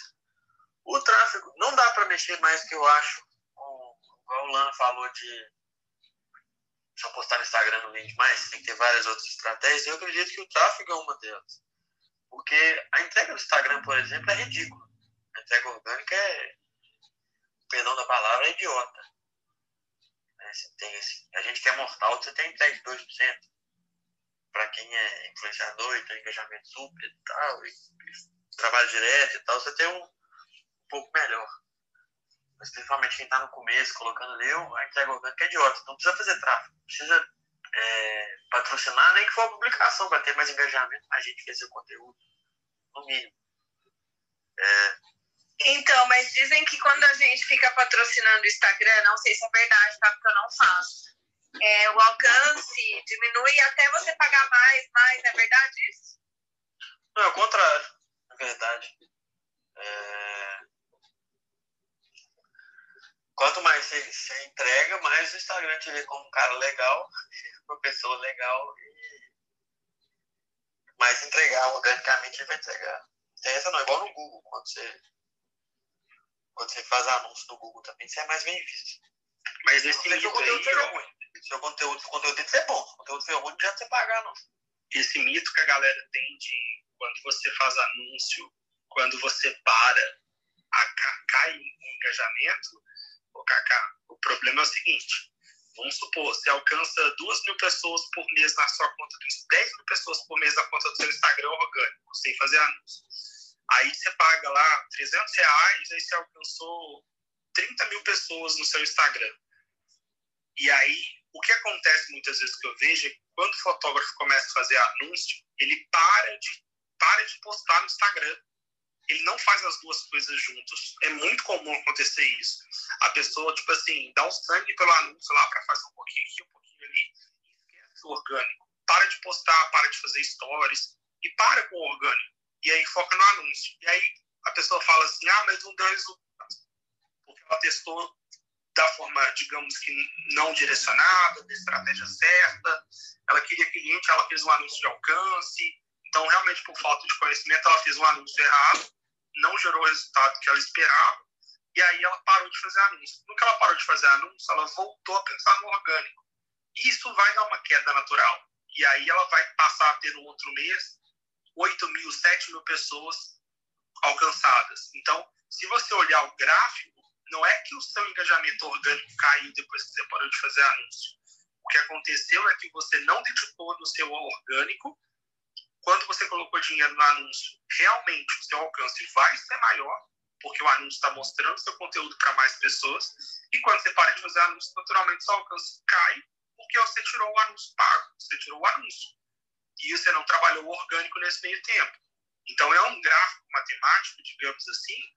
O tráfego, não dá para mexer mais que eu acho, como o Lana falou de só postar no Instagram não vende mais, tem que ter várias outras estratégias. Eu acredito que o tráfego é uma delas. Porque a entrega do Instagram, por exemplo, é ridícula entrega orgânica é, perdão da palavra, é idiota. Né? Você tem esse, a gente que é mortal, você tem entrega de 2%. Para quem é influenciador e tem engajamento super e tal, e, e trabalho direto e tal, você tem um, um pouco melhor. Mas principalmente quem está no começo, colocando ali, a entrega orgânica é idiota. Não precisa fazer tráfego, precisa é, patrocinar, nem que for a publicação, para ter mais engajamento, a gente fez o conteúdo, no mínimo. É, então, mas dizem que quando a gente fica patrocinando o Instagram, não sei se é verdade, tá? Porque eu não faço. É, o alcance diminui até você pagar mais, mais, é verdade isso? Não, é o contrário, é verdade. É... Quanto mais você, você, entrega, mais o Instagram te vê como um cara legal, uma pessoa legal e mais entregar organicamente ele vai entregar. Tem essa não, igual no Google, quando você quando você faz anúncio no Google também, você é mais bem visto. Mas esse mito aí... conteúdo seja ruim. Seu conteúdo, seu conteúdo tem que ser bom. Se o conteúdo for ruim, não adianta você pagar, não. Esse mito que a galera tem de quando você faz anúncio, quando você para, a, cai o engajamento, o Kaká, o problema é o seguinte, vamos supor, você alcança duas mil pessoas por mês na sua conta do 10 mil pessoas por mês na conta do seu Instagram orgânico, sem fazer anúncio. Aí você paga lá 300 reais, aí você alcançou 30 mil pessoas no seu Instagram. E aí, o que acontece muitas vezes que eu vejo é que quando o fotógrafo começa a fazer anúncio, ele para de, para de postar no Instagram. Ele não faz as duas coisas juntos. É muito comum acontecer isso. A pessoa, tipo assim, dá um sangue pelo anúncio lá para fazer um pouquinho aqui, um pouquinho ali, e esquece o orgânico. Para de postar, para de fazer stories e para com o orgânico e aí foca no anúncio. E aí a pessoa fala assim, ah, mas não deu resultado. Porque ela testou da forma, digamos que não direcionada, da estratégia certa, ela queria cliente, ela fez um anúncio de alcance, então realmente por falta de conhecimento ela fez um anúncio errado, não gerou o resultado que ela esperava, e aí ela parou de fazer anúncio. No que ela parou de fazer anúncio, ela voltou a pensar no orgânico. Isso vai dar uma queda natural. E aí ela vai passar a ter no outro mês 8 mil, 7 mil pessoas alcançadas. Então, se você olhar o gráfico, não é que o seu engajamento orgânico caiu depois que você parou de fazer anúncio. O que aconteceu é que você não dedicou no seu orgânico. Quando você colocou dinheiro no anúncio, realmente o seu alcance vai ser maior, porque o anúncio está mostrando seu conteúdo para mais pessoas. E quando você para de fazer anúncio, naturalmente seu alcance cai, porque você tirou o anúncio pago, você tirou o anúncio e você não trabalhou orgânico nesse meio tempo. Então, é um gráfico matemático, digamos assim,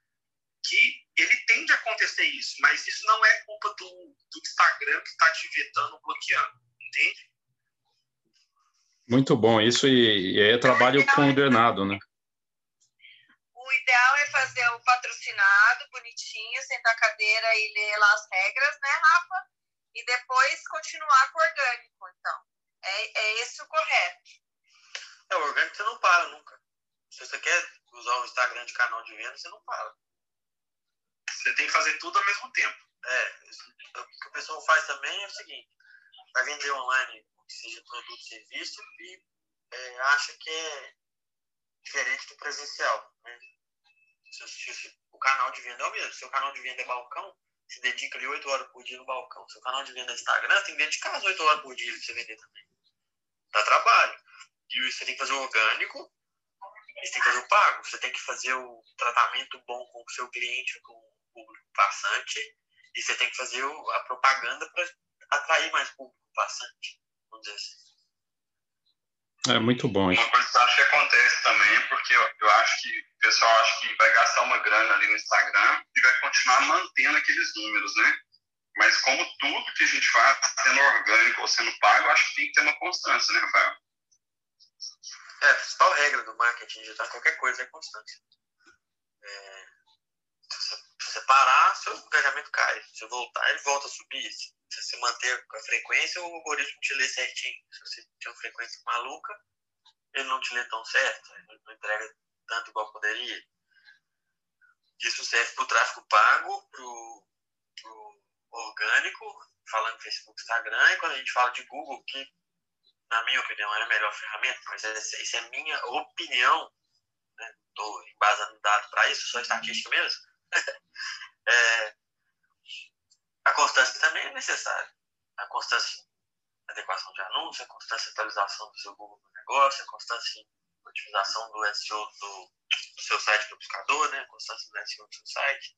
que ele tende a acontecer isso, mas isso não é culpa do, do Instagram que está te vetando, bloqueando, entende? Muito bom, isso e, e é trabalho coordenado, né? O ideal é fazer o patrocinado, bonitinho, sentar a cadeira e ler lá as regras, né, Rafa? E depois continuar com o orgânico, então. É, é esse o correto. É, o orgânico você não para nunca. Se você quer usar o Instagram de canal de venda, você não para. Você tem que fazer tudo ao mesmo tempo. É, o que o pessoal faz também é o seguinte, vai vender online seja produto, serviço, e é, acha que é diferente do presencial. Né? Se, se, se, o canal de venda é o mesmo. Seu canal de venda é balcão, se dedica ali 8 horas por dia no balcão. Seu canal de venda é Instagram, tem que dedicar as 8 horas por dia para você vender também. Dá trabalho. E você tem que fazer o orgânico, você tem que fazer o pago, você tem que fazer o tratamento bom com o seu cliente, com o público passante, e você tem que fazer a propaganda para atrair mais público passante, vamos dizer assim. É muito bom isso. Uma coisa que eu acho que acontece também, porque eu, eu acho que o pessoal acha que vai gastar uma grana ali no Instagram e vai continuar mantendo aqueles números, né? Mas como tudo que a gente faz, sendo orgânico ou sendo pago, eu acho que tem que ter uma constância, né, Rafael? É, a principal regra do marketing digital, qualquer coisa, é constância. É, se, você, se você parar, seu engajamento cai. Se você voltar, ele volta a subir. Se você manter com a frequência, o algoritmo te lê certinho. Se você tem uma frequência maluca, ele não te lê tão certo. Ele não entrega tanto igual poderia. Isso serve para o tráfego pago, para o orgânico, falando Facebook Instagram, e quando a gente fala de Google, que na minha opinião, é a melhor ferramenta, mas essa é a minha opinião, estou né? embasando dado para isso, só estatística mesmo. é, a constância também é necessária. A constância em adequação de anúncio, a constância em atualização do seu Google do negócio, a constância em otimização do SEO do, do seu site do buscador, né? a constância do SEO do seu site.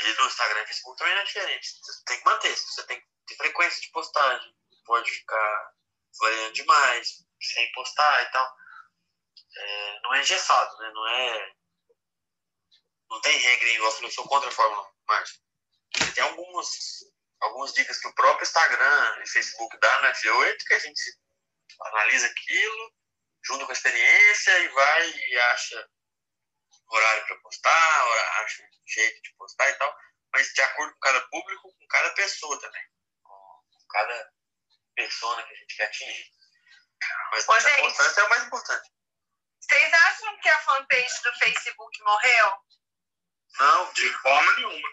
E no Instagram e Facebook também não é diferente. Você tem que manter, você tem que ter frequência de postagem. Pode ficar variando demais, sem postar e tal. É, não é engessado, né? Não é. Não tem regra igual eu sou contra a Fórmula Martin. Tem algumas, algumas dicas que o próprio Instagram e Facebook dá na F8 que a gente analisa aquilo, junto com a experiência e vai e acha horário para postar, acha jeito de postar e tal, mas de acordo com cada público, com cada pessoa também, com cada persona que a gente quer atingir. Mas Ô, a gente, é o mais importante. Vocês acham que a fanpage do Facebook morreu? Não, de forma nenhuma.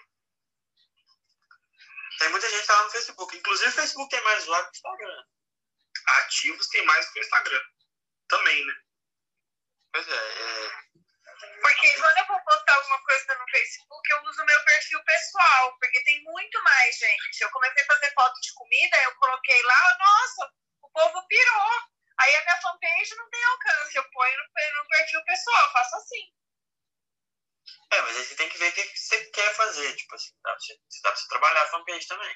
Tem muita gente lá no Facebook. Inclusive o Facebook tem mais usuário que o Instagram. Ativos tem mais que o Instagram. Também, né? Pois é, é porque quando eu vou postar alguma coisa no Facebook, eu uso meu perfil pessoal, porque tem muito mais, gente. Eu comecei a fazer foto de comida, eu coloquei lá, nossa, o povo pirou. Aí a minha fanpage não tem alcance, eu ponho no, no perfil pessoal, eu faço assim. É, mas aí você tem que ver o que você quer fazer. Tipo assim, dá pra você, dá pra você trabalhar a fanpage também.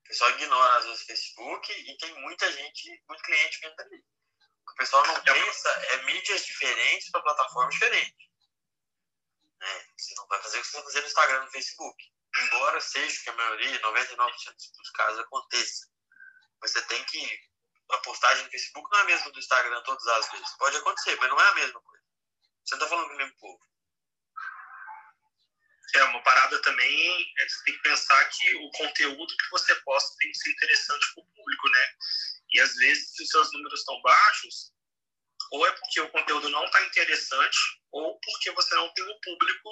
O pessoal ignora às vezes o Facebook e tem muita gente, muito cliente que entra ali. O pessoal não pensa é mídias diferentes para plataformas diferentes. Né? Você não vai fazer o que você vai fazer no Instagram no Facebook. Embora seja que a maioria, 99% dos casos, aconteça. Você tem que. A postagem no Facebook não é a mesma do Instagram todas as vezes. Pode acontecer, mas não é a mesma coisa. Você não está falando com o mesmo povo. É, uma parada também, é, você tem que pensar que o conteúdo que você posta tem que ser interessante para o público, né? E às vezes, se os seus números estão baixos, ou é porque o conteúdo não está interessante, ou porque você não tem o público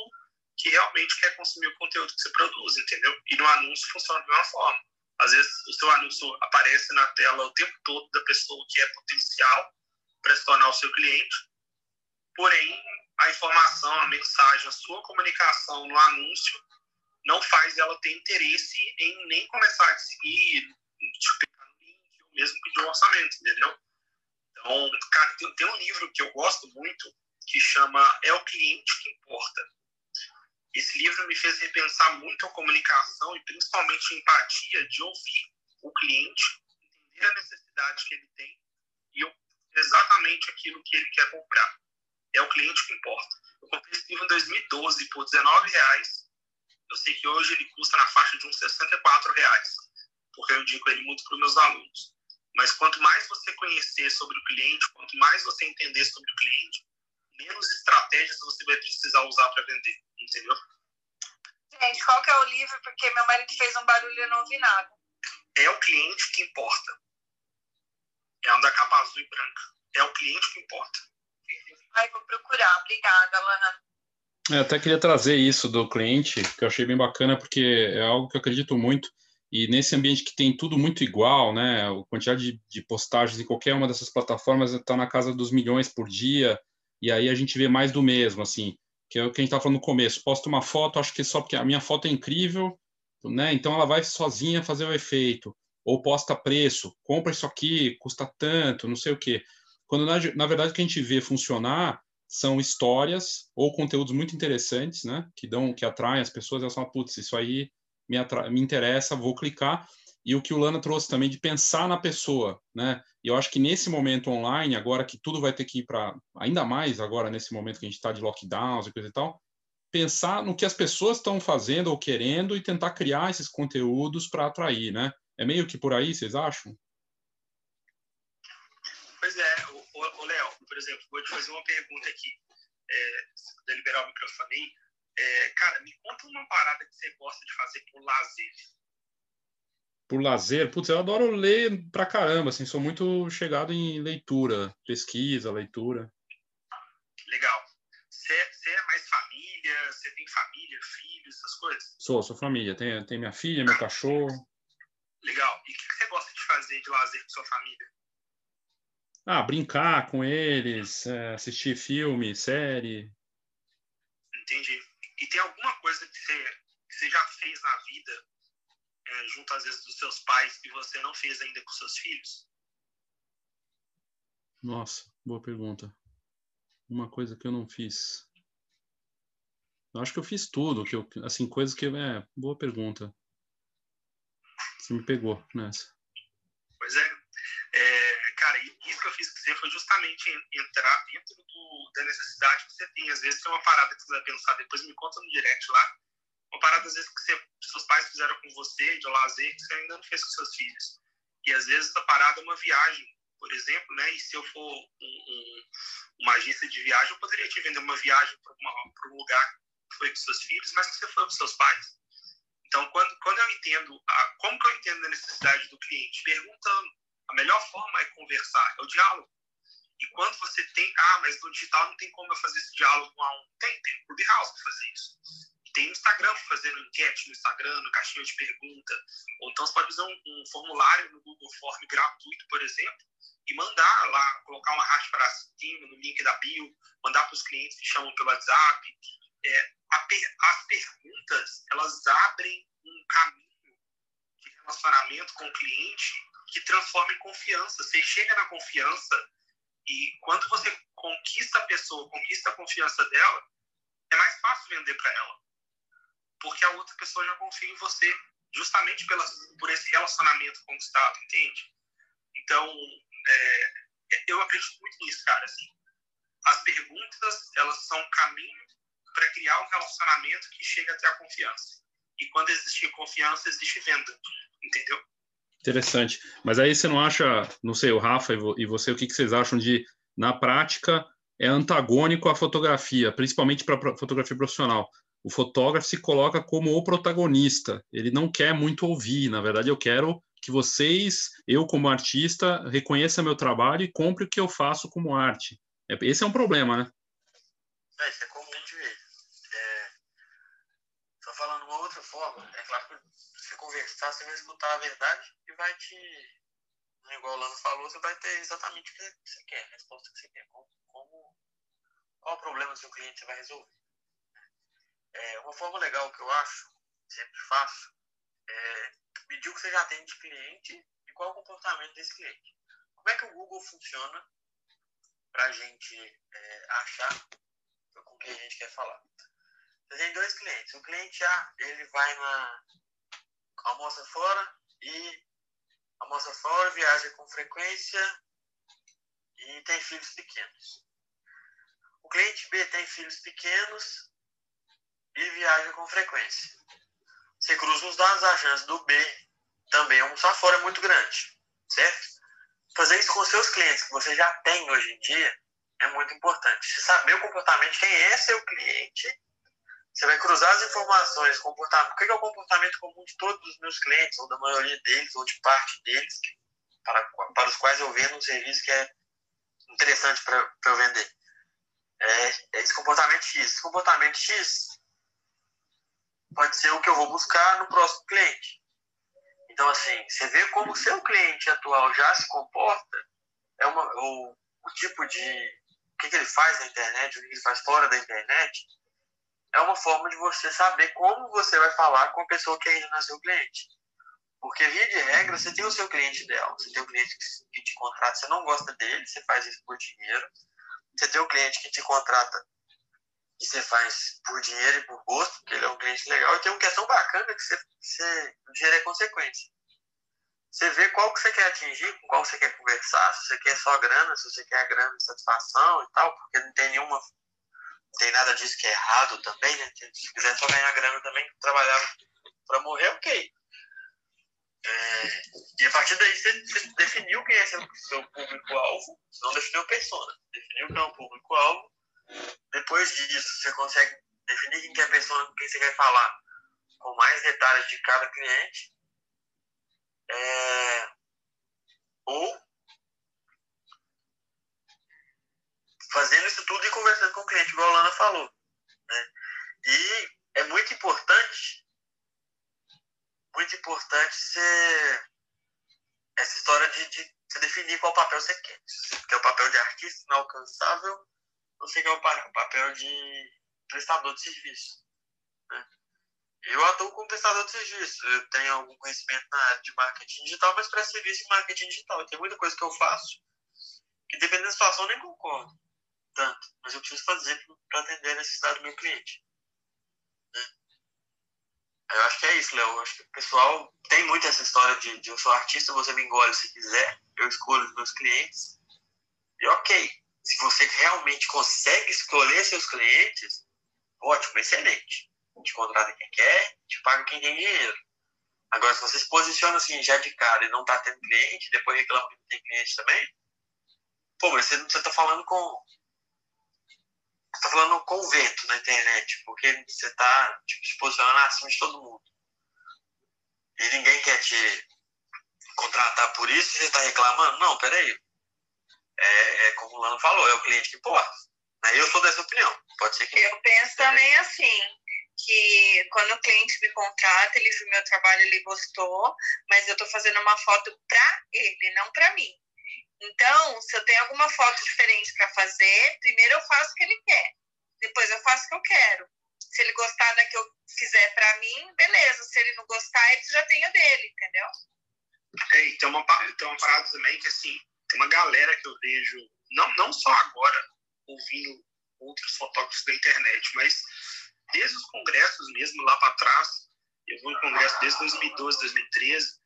que realmente quer consumir o conteúdo que você produz, entendeu? E no anúncio funciona da mesma forma. Às vezes o seu anúncio aparece na tela o tempo todo da pessoa que é potencial para se tornar o seu cliente, porém a informação, a mensagem, a sua comunicação no anúncio não faz ela ter interesse em nem começar a seguir, te mesmo pedir um orçamento, entendeu? Então, cara, tem, tem um livro que eu gosto muito que chama É o Cliente que Importa. Esse livro me fez repensar muito a comunicação e principalmente a empatia de ouvir o cliente, entender a necessidade que ele tem e exatamente aquilo que ele quer comprar. É o cliente que importa. Eu comprei esse livro em 2012 por R$19,00. Eu sei que hoje ele custa na faixa de uns R$64,00, porque eu indico ele muito para os meus alunos. Mas quanto mais você conhecer sobre o cliente, quanto mais você entender sobre o cliente, menos estratégias você vai precisar usar para vender, entendeu? Gente, qual que é o livro? Porque meu marido fez um barulho e eu não ouvi nada. É o cliente que importa. É um da capa azul e branca. É o cliente que importa. Ai, vou procurar. Obrigada, Lana. Eu até queria trazer isso do cliente, que eu achei bem bacana, porque é algo que eu acredito muito. E nesse ambiente que tem tudo muito igual, né? A quantidade de, de postagens em qualquer uma dessas plataformas está na casa dos milhões por dia. E aí a gente vê mais do mesmo, assim, que é o que a gente estava falando no começo. Posta uma foto, acho que só porque a minha foto é incrível, né? Então ela vai sozinha fazer o efeito. Ou posta preço, compra isso aqui, custa tanto, não sei o quê. Quando na, na verdade o que a gente vê funcionar são histórias ou conteúdos muito interessantes, né? Que dão, que atraem as pessoas. Elas falam, putz, isso aí me, me interessa, vou clicar. E o que o Lana trouxe também de pensar na pessoa, né? E eu acho que nesse momento online, agora que tudo vai ter que ir para ainda mais agora nesse momento que a gente está de lockdowns e coisa e tal, pensar no que as pessoas estão fazendo ou querendo e tentar criar esses conteúdos para atrair, né? É meio que por aí, vocês acham? Por exemplo, vou te fazer uma pergunta aqui, é, se puder liberar o microfone aí. É, cara, me conta uma parada que você gosta de fazer por lazer. Por lazer? Putz, eu adoro ler pra caramba, assim, sou muito chegado em leitura, pesquisa, leitura. Legal. Você, é mais família? Você tem família, filhos, essas coisas? Sou, sou família. Tem, tem minha filha, meu cachorro. Legal. E o que você gosta de fazer de lazer com sua família? Ah, brincar com eles, é, assistir filme, série. Entendi. E tem alguma coisa que você, que você já fez na vida, é, junto às vezes dos seus pais, que você não fez ainda com seus filhos? Nossa, boa pergunta. Uma coisa que eu não fiz. Eu acho que eu fiz tudo, que eu, assim, coisas que é boa pergunta. Você me pegou nessa. Pois é, é cara, isso que eu fiz com você foi justamente entrar dentro do, da necessidade que você tem. Às vezes tem uma parada que você vai pensar, depois me conta no direct lá. Uma parada, às vezes, que você, seus pais fizeram com você, de lazer, que você ainda não fez com seus filhos. E às vezes essa parada é uma viagem, por exemplo, né? E se eu for um, um, uma agência de viagem, eu poderia te vender uma viagem para um lugar que foi com seus filhos, mas que você foi com seus pais. Então, quando, quando eu entendo, a, como que eu entendo a necessidade do cliente? Perguntando. A melhor forma é conversar, é o diálogo. E quando você tem, ah, mas no digital não tem como eu fazer esse diálogo um a um. Tem, tem o Clubhouse para fazer isso. Tem no Instagram fazendo enquete no Instagram, no caixinha de pergunta. Ou então você pode usar um, um formulário no Google Form gratuito, por exemplo, e mandar lá, colocar uma arte para cima no link da bio, mandar para os clientes que chamam pelo WhatsApp. É, as perguntas, elas abrem um caminho de relacionamento com o cliente que transforma em confiança. Você chega na confiança e quando você conquista a pessoa, conquista a confiança dela, é mais fácil vender para ela. Porque a outra pessoa já confia em você, justamente pela, por esse relacionamento conquistado, entende? Então, é, eu acredito muito nisso, cara. Assim, as perguntas, elas são um caminho para criar um relacionamento que chega até a confiança. E quando existir confiança, existe venda, entendeu? Interessante. Mas aí você não acha, não sei, o Rafa e você, o que, vocês acham de, na prática, é antagônico à fotografia, principalmente para fotografia profissional. O fotógrafo se coloca como o protagonista. Ele não quer muito ouvir. Na verdade, eu quero que vocês, eu como artista, reconheça meu trabalho e compre o que eu faço como arte. É, esse é um problema, né? É, isso é comum de ver. É... Só falando uma outra forma, é claro que conversar, você vai escutar a verdade e vai te. Igual o Lano falou, você vai ter exatamente o que você quer, a resposta que você quer. Como, como, qual o problema do seu cliente você vai resolver. É, uma forma legal que eu acho, sempre faço, é medir o que você já tem de cliente e qual é o comportamento desse cliente. Como é que o Google funciona para a gente é, achar com quem a gente quer falar? Você tem dois clientes. O cliente A, ele vai na almoça fora e almoça fora, viaja com frequência e tem filhos pequenos. O cliente B tem filhos pequenos e viaja com frequência. Você cruza os dados, a chance do B também almoçar fora é muito grande, certo? Fazer isso com seus clientes que você já tem hoje em dia é muito importante. Você saber o comportamento, quem é seu cliente, você vai cruzar as informações, comportamento, o que é o comportamento comum de todos os meus clientes, ou da maioria deles, ou de parte deles, para, para os quais eu vendo um serviço que é interessante para eu vender. É, é esse comportamento X. Esse comportamento X pode ser o que eu vou buscar no próximo cliente. Então, assim, você vê como o seu cliente atual já se comporta, é uma, o, o tipo de. o que, que ele faz na internet, o que ele faz fora da internet, é uma forma de você saber como você vai falar com a pessoa que ainda não é seu cliente. Porque, via de regra, você tem o seu cliente ideal. Você tem o cliente que te contrata, você não gosta dele, você faz isso por dinheiro. Você tem o cliente que te contrata e você faz por dinheiro e por gosto, porque ele é um cliente legal. E tem uma questão bacana que você, você, o dinheiro é consequência. Você vê qual que você quer atingir, com qual você quer conversar, se você quer só grana, se você quer a grana de satisfação e tal, porque não tem nenhuma tem nada disso que é errado também, né? Se quiser só ganhar grana também, trabalhar para morrer, ok. É, e a partir daí você, definiu quem é seu, seu público-alvo, não definiu persona, definiu quem é o público-alvo. Depois disso, você consegue definir quem é a pessoa com quem você quer falar com mais detalhes de cada cliente. É, ou fazendo isso tudo e conversando com o cliente, igual a Lana falou. Né? E é muito importante, muito importante ser essa história de, de você definir qual papel você quer. Se você quer o papel de artista inalcançável, ou você quer o papel de prestador de serviço. Né? Eu atuo como prestador de serviço. Eu tenho algum conhecimento na área de marketing digital, mas para serviço em marketing digital. Tem muita coisa que eu faço que, dependendo da situação, eu nem concordo tanto, mas eu preciso fazer para atender a necessidade do meu cliente. Né? Eu acho que é isso, Léo. Eu acho que o pessoal tem muito essa história de, de eu sou artista, você me engole se quiser, eu escolho os meus clientes. E ok, se você realmente consegue escolher seus clientes, ótimo, excelente. Te contrata quem quer, te paga quem tem dinheiro. Agora, se você se posiciona assim já de cara e não está tendo cliente, depois reclama que não tem cliente também, pô, mas você, você tá falando com, está falando com o vento na internet, porque você está tipo, se posicionando acima de todo mundo. E ninguém quer te contratar por isso e você está reclamando. Não, peraí. É, é como o Lano falou, é o cliente que importa. Né? Eu sou dessa opinião. Pode ser que. Eu penso também assim que quando o cliente me contrata, ele viu meu trabalho, ele gostou, mas eu estou fazendo uma foto para ele, não para mim. Então, se eu tenho alguma foto diferente para fazer, primeiro eu faço o que ele quer, depois eu faço o que eu quero. Se ele gostar da que eu fizer para mim, beleza. Se ele não gostar, ele já tem a dele, entendeu? É, tem uma, tem uma parada também que, assim, tem uma galera que eu vejo, não, não só agora, ouvindo outros fotógrafos da internet, mas desde os congressos mesmo, lá para trás, eu vou em congresso desde 2012, 2013,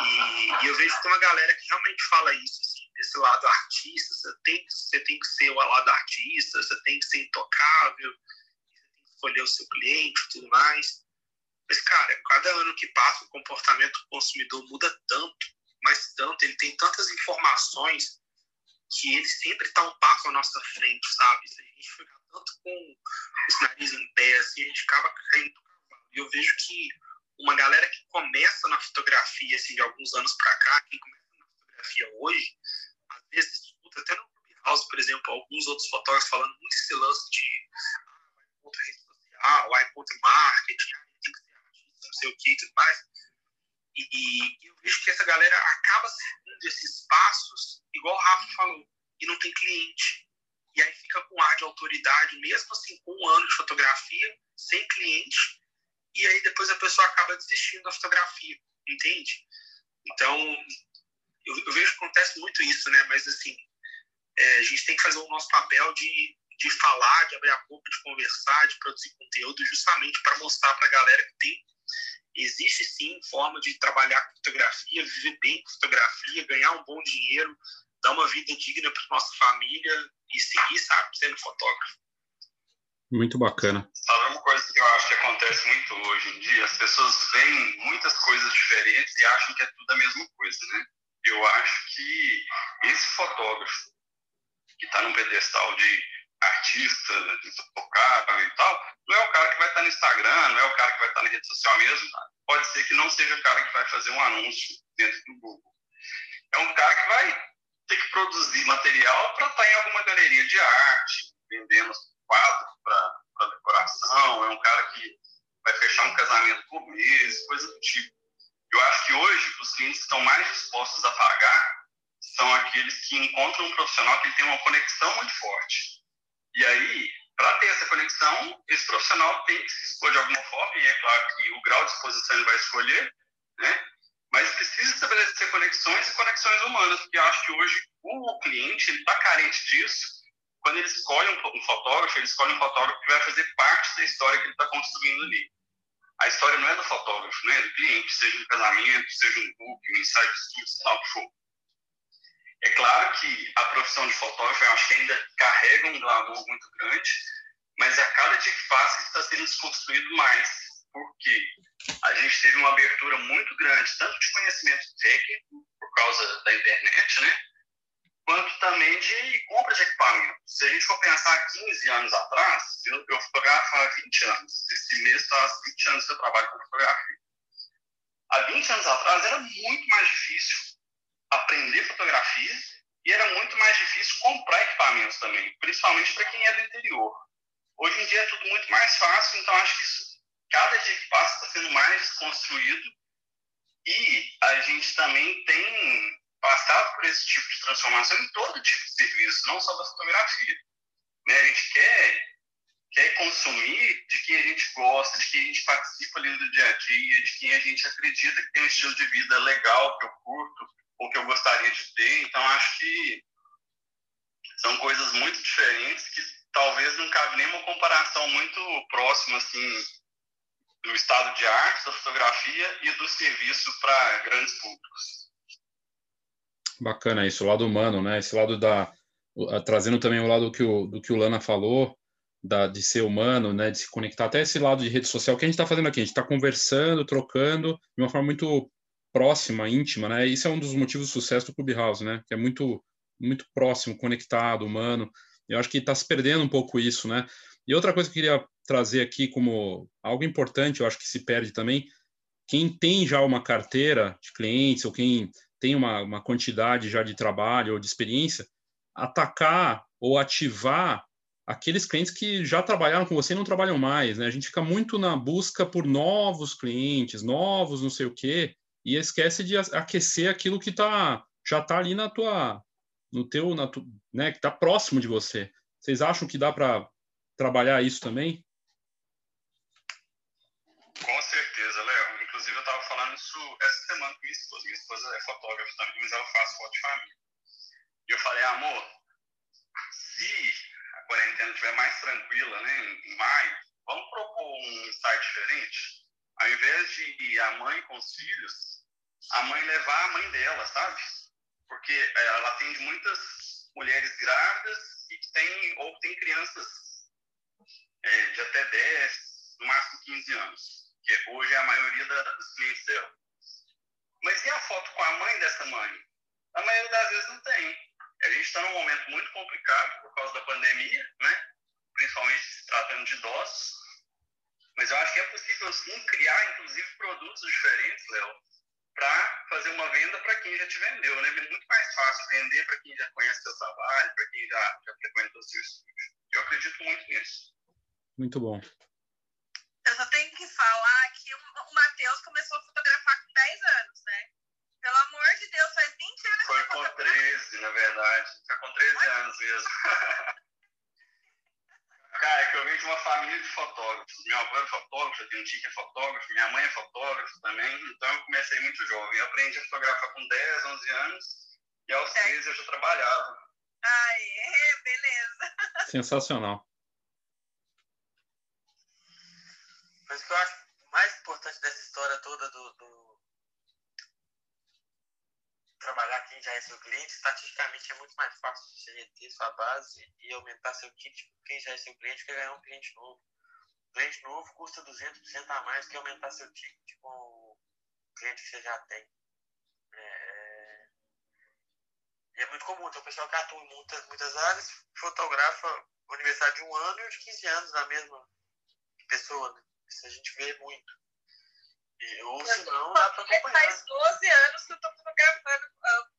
e, e, eu vejo que tem uma galera que realmente fala isso, assim, desse lado artista, você tem, você tem que ser o lado artista, você tem que ser intocável, você tem que escolher o seu cliente e tudo mais. Mas, cara, cada ano que passa, o comportamento do consumidor muda tanto, mas tanto, ele tem tantas informações que ele sempre está um passo à nossa frente, sabe? Se a gente ficar tanto com os nariz em pé, assim, a gente acaba caindo. E eu vejo que uma galera que começa na fotografia, assim, de alguns anos para cá, quem começa na fotografia hoje, vezes até no Clubhouse, por exemplo, alguns outros fotógrafos falando muito esse lance de ah, contra rede social, vai contra marketing, tem que ser artista, não sei o que e tudo mais. E, e, eu vejo que essa galera acaba seguindo esses passos, igual o Rafa falou, e não tem cliente. E aí fica com ar de autoridade, mesmo assim, com um ano de fotografia, sem cliente, e aí depois a pessoa acaba desistindo da fotografia, entende? Então, eu, eu vejo que acontece muito isso, né? Mas, assim, é, a gente tem que fazer o nosso papel de, de falar, de abrir a boca, de conversar, de produzir conteúdo, justamente para mostrar para a galera que tem existe sim forma de trabalhar com fotografia, viver bem com fotografia, ganhar um bom dinheiro, dar uma vida digna para nossa família e seguir, sabe, sendo fotógrafo. Muito bacana. Sabe uma coisa que eu acho que acontece muito hoje em dia? As pessoas veem muitas coisas diferentes e acham que é tudo a mesma coisa, né? Eu acho que esse fotógrafo que está num pedestal de artista, intocável e tal, não é o cara que vai estar tá no Instagram, não é o cara que vai estar tá na rede social mesmo, pode ser que não seja o cara que vai fazer um anúncio dentro do Google. É um cara que vai ter que produzir material para estar tá em alguma galeria de arte, vendendo quadros para decoração, é um cara que vai fechar um casamento por mês, coisa do tipo. Eu acho que hoje os clientes estão mais dispostos a pagar são aqueles que encontram um profissional que tem uma conexão muito forte. E aí, para ter essa conexão, esse profissional tem que se expor de alguma forma, e é claro que o grau de exposição ele vai escolher, né? mas precisa estabelecer conexões e conexões humanas, porque eu acho que hoje o cliente está carente disso. Quando ele escolhe um, fotógrafo, ele escolhe um fotógrafo que vai fazer parte da história que ele está construindo ali. A história não é do fotógrafo, né? é do cliente, seja um casamento, seja um book, um ensaio de estudo, sei o que for. É claro que a profissão de fotógrafo, eu acho que ainda carrega um glamour muito grande, mas a cada dia que passa está sendo desconstruído mais, porque a gente teve uma abertura muito grande, tanto de conhecimento técnico, por causa da internet, né? Quanto também de compra de equipamento. Se a gente for pensar 15 anos atrás, eu, eu fotografo há 20 anos. Esse mês faz 20 anos que eu trabalho com fotografia. Há 20 anos atrás era muito mais difícil aprender fotografia e era muito mais difícil comprar equipamentos também, principalmente para quem é do interior. Hoje em dia é tudo muito mais fácil, então acho que isso, cada dia que passa está sendo mais desconstruído e a gente também tem passado por esse tipo de transformação em todo tipo de serviço, não só da fotografia. Né? A gente quer, quer consumir de quem a gente gosta, de quem a gente participa ali do dia a dia, de quem a gente acredita que tem um estilo de vida legal, que eu curto, o que eu gostaria de ter. Então, acho que são coisas muito diferentes que talvez não cabe nenhuma comparação muito próxima, assim, do estado de arte, da fotografia e do serviço para grandes públicos. Bacana isso, o lado humano, né? Esse lado da trazendo também o lado do que o, do que o Lana falou, da, de ser humano, né, de se conectar até esse lado de rede social que a gente está fazendo aqui, a gente está conversando, trocando de uma forma muito próxima, íntima, né? Isso é um dos motivos do sucesso do Clubhouse, né? Que é muito, muito próximo, conectado, humano. Eu acho que está se perdendo um pouco isso, né? E outra coisa que eu queria trazer aqui como algo importante, eu acho que se perde também, quem tem já uma carteira de clientes ou quem tem uma, uma quantidade já de trabalho ou de experiência, atacar ou ativar aqueles clientes que já trabalharam com você e não trabalham mais, né? A gente fica muito na busca por novos clientes, novos não sei o quê, e esquece de aquecer aquilo que tá, já está ali na tua, no teu, na tu, né, que está próximo de você. Vocês acham que dá para trabalhar isso também? Com certeza, Léo. Inclusive, eu estava falando isso essa semana com minha esposa. É fotógrafa também, mas ela faz foto de família. E eu falei, amor, se a quarentena estiver mais tranquila, né, em maio, vamos propor um site diferente? Ao invés de ir a mãe com os filhos, a mãe levar a mãe dela, sabe? Porque é, ela atende muitas mulheres grávidas e que tem, ou tem crianças é, de até 10, no máximo 15 anos, que hoje é a maioria da, dos clientes dela. Mas e a foto com a mãe dessa mãe? A maioria das vezes não tem. A gente está num momento muito complicado por causa da pandemia, né? principalmente se tratando de idosos. Mas eu acho que é possível sim criar, inclusive, produtos diferentes, Léo, para fazer uma venda para quem já te vendeu. Né? É muito mais fácil vender para quem já conhece seu trabalho, para quem já, já frequentou seu estúdio. Eu acredito muito nisso. Muito bom. Eu só tenho que falar que o Matheus começou a fotografar 10 anos, né? Pelo amor de Deus, faz 20 anos Foi com 13, na verdade. Foi com 13 anos mesmo. Cara, é que eu venho de uma família de fotógrafos. Meu avô é fotógrafo, eu tenho um tio que é fotógrafo, minha mãe é fotógrafo também, então eu comecei muito jovem. Eu aprendi a fotografar com 10, 11 anos e aos 13 eu já trabalhava. Aê, beleza. Sensacional. Mas o que eu acho mais importante dessa história toda do, do trabalhar quem já é seu cliente, estatisticamente é muito mais fácil você ter sua base e aumentar seu ticket com quem já é seu cliente que ganhar um cliente novo. Cliente novo custa 200% a mais que aumentar seu ticket com o cliente que você já tem. É... E é muito comum, tem o pessoal que atua em muitas, muitas áreas, fotografa o aniversário de um ano e os 15 anos da mesma pessoa, né? Isso a gente vê muito. E, ou se não, dá pra acompanhar. Faz 12 anos que eu tô fotografando,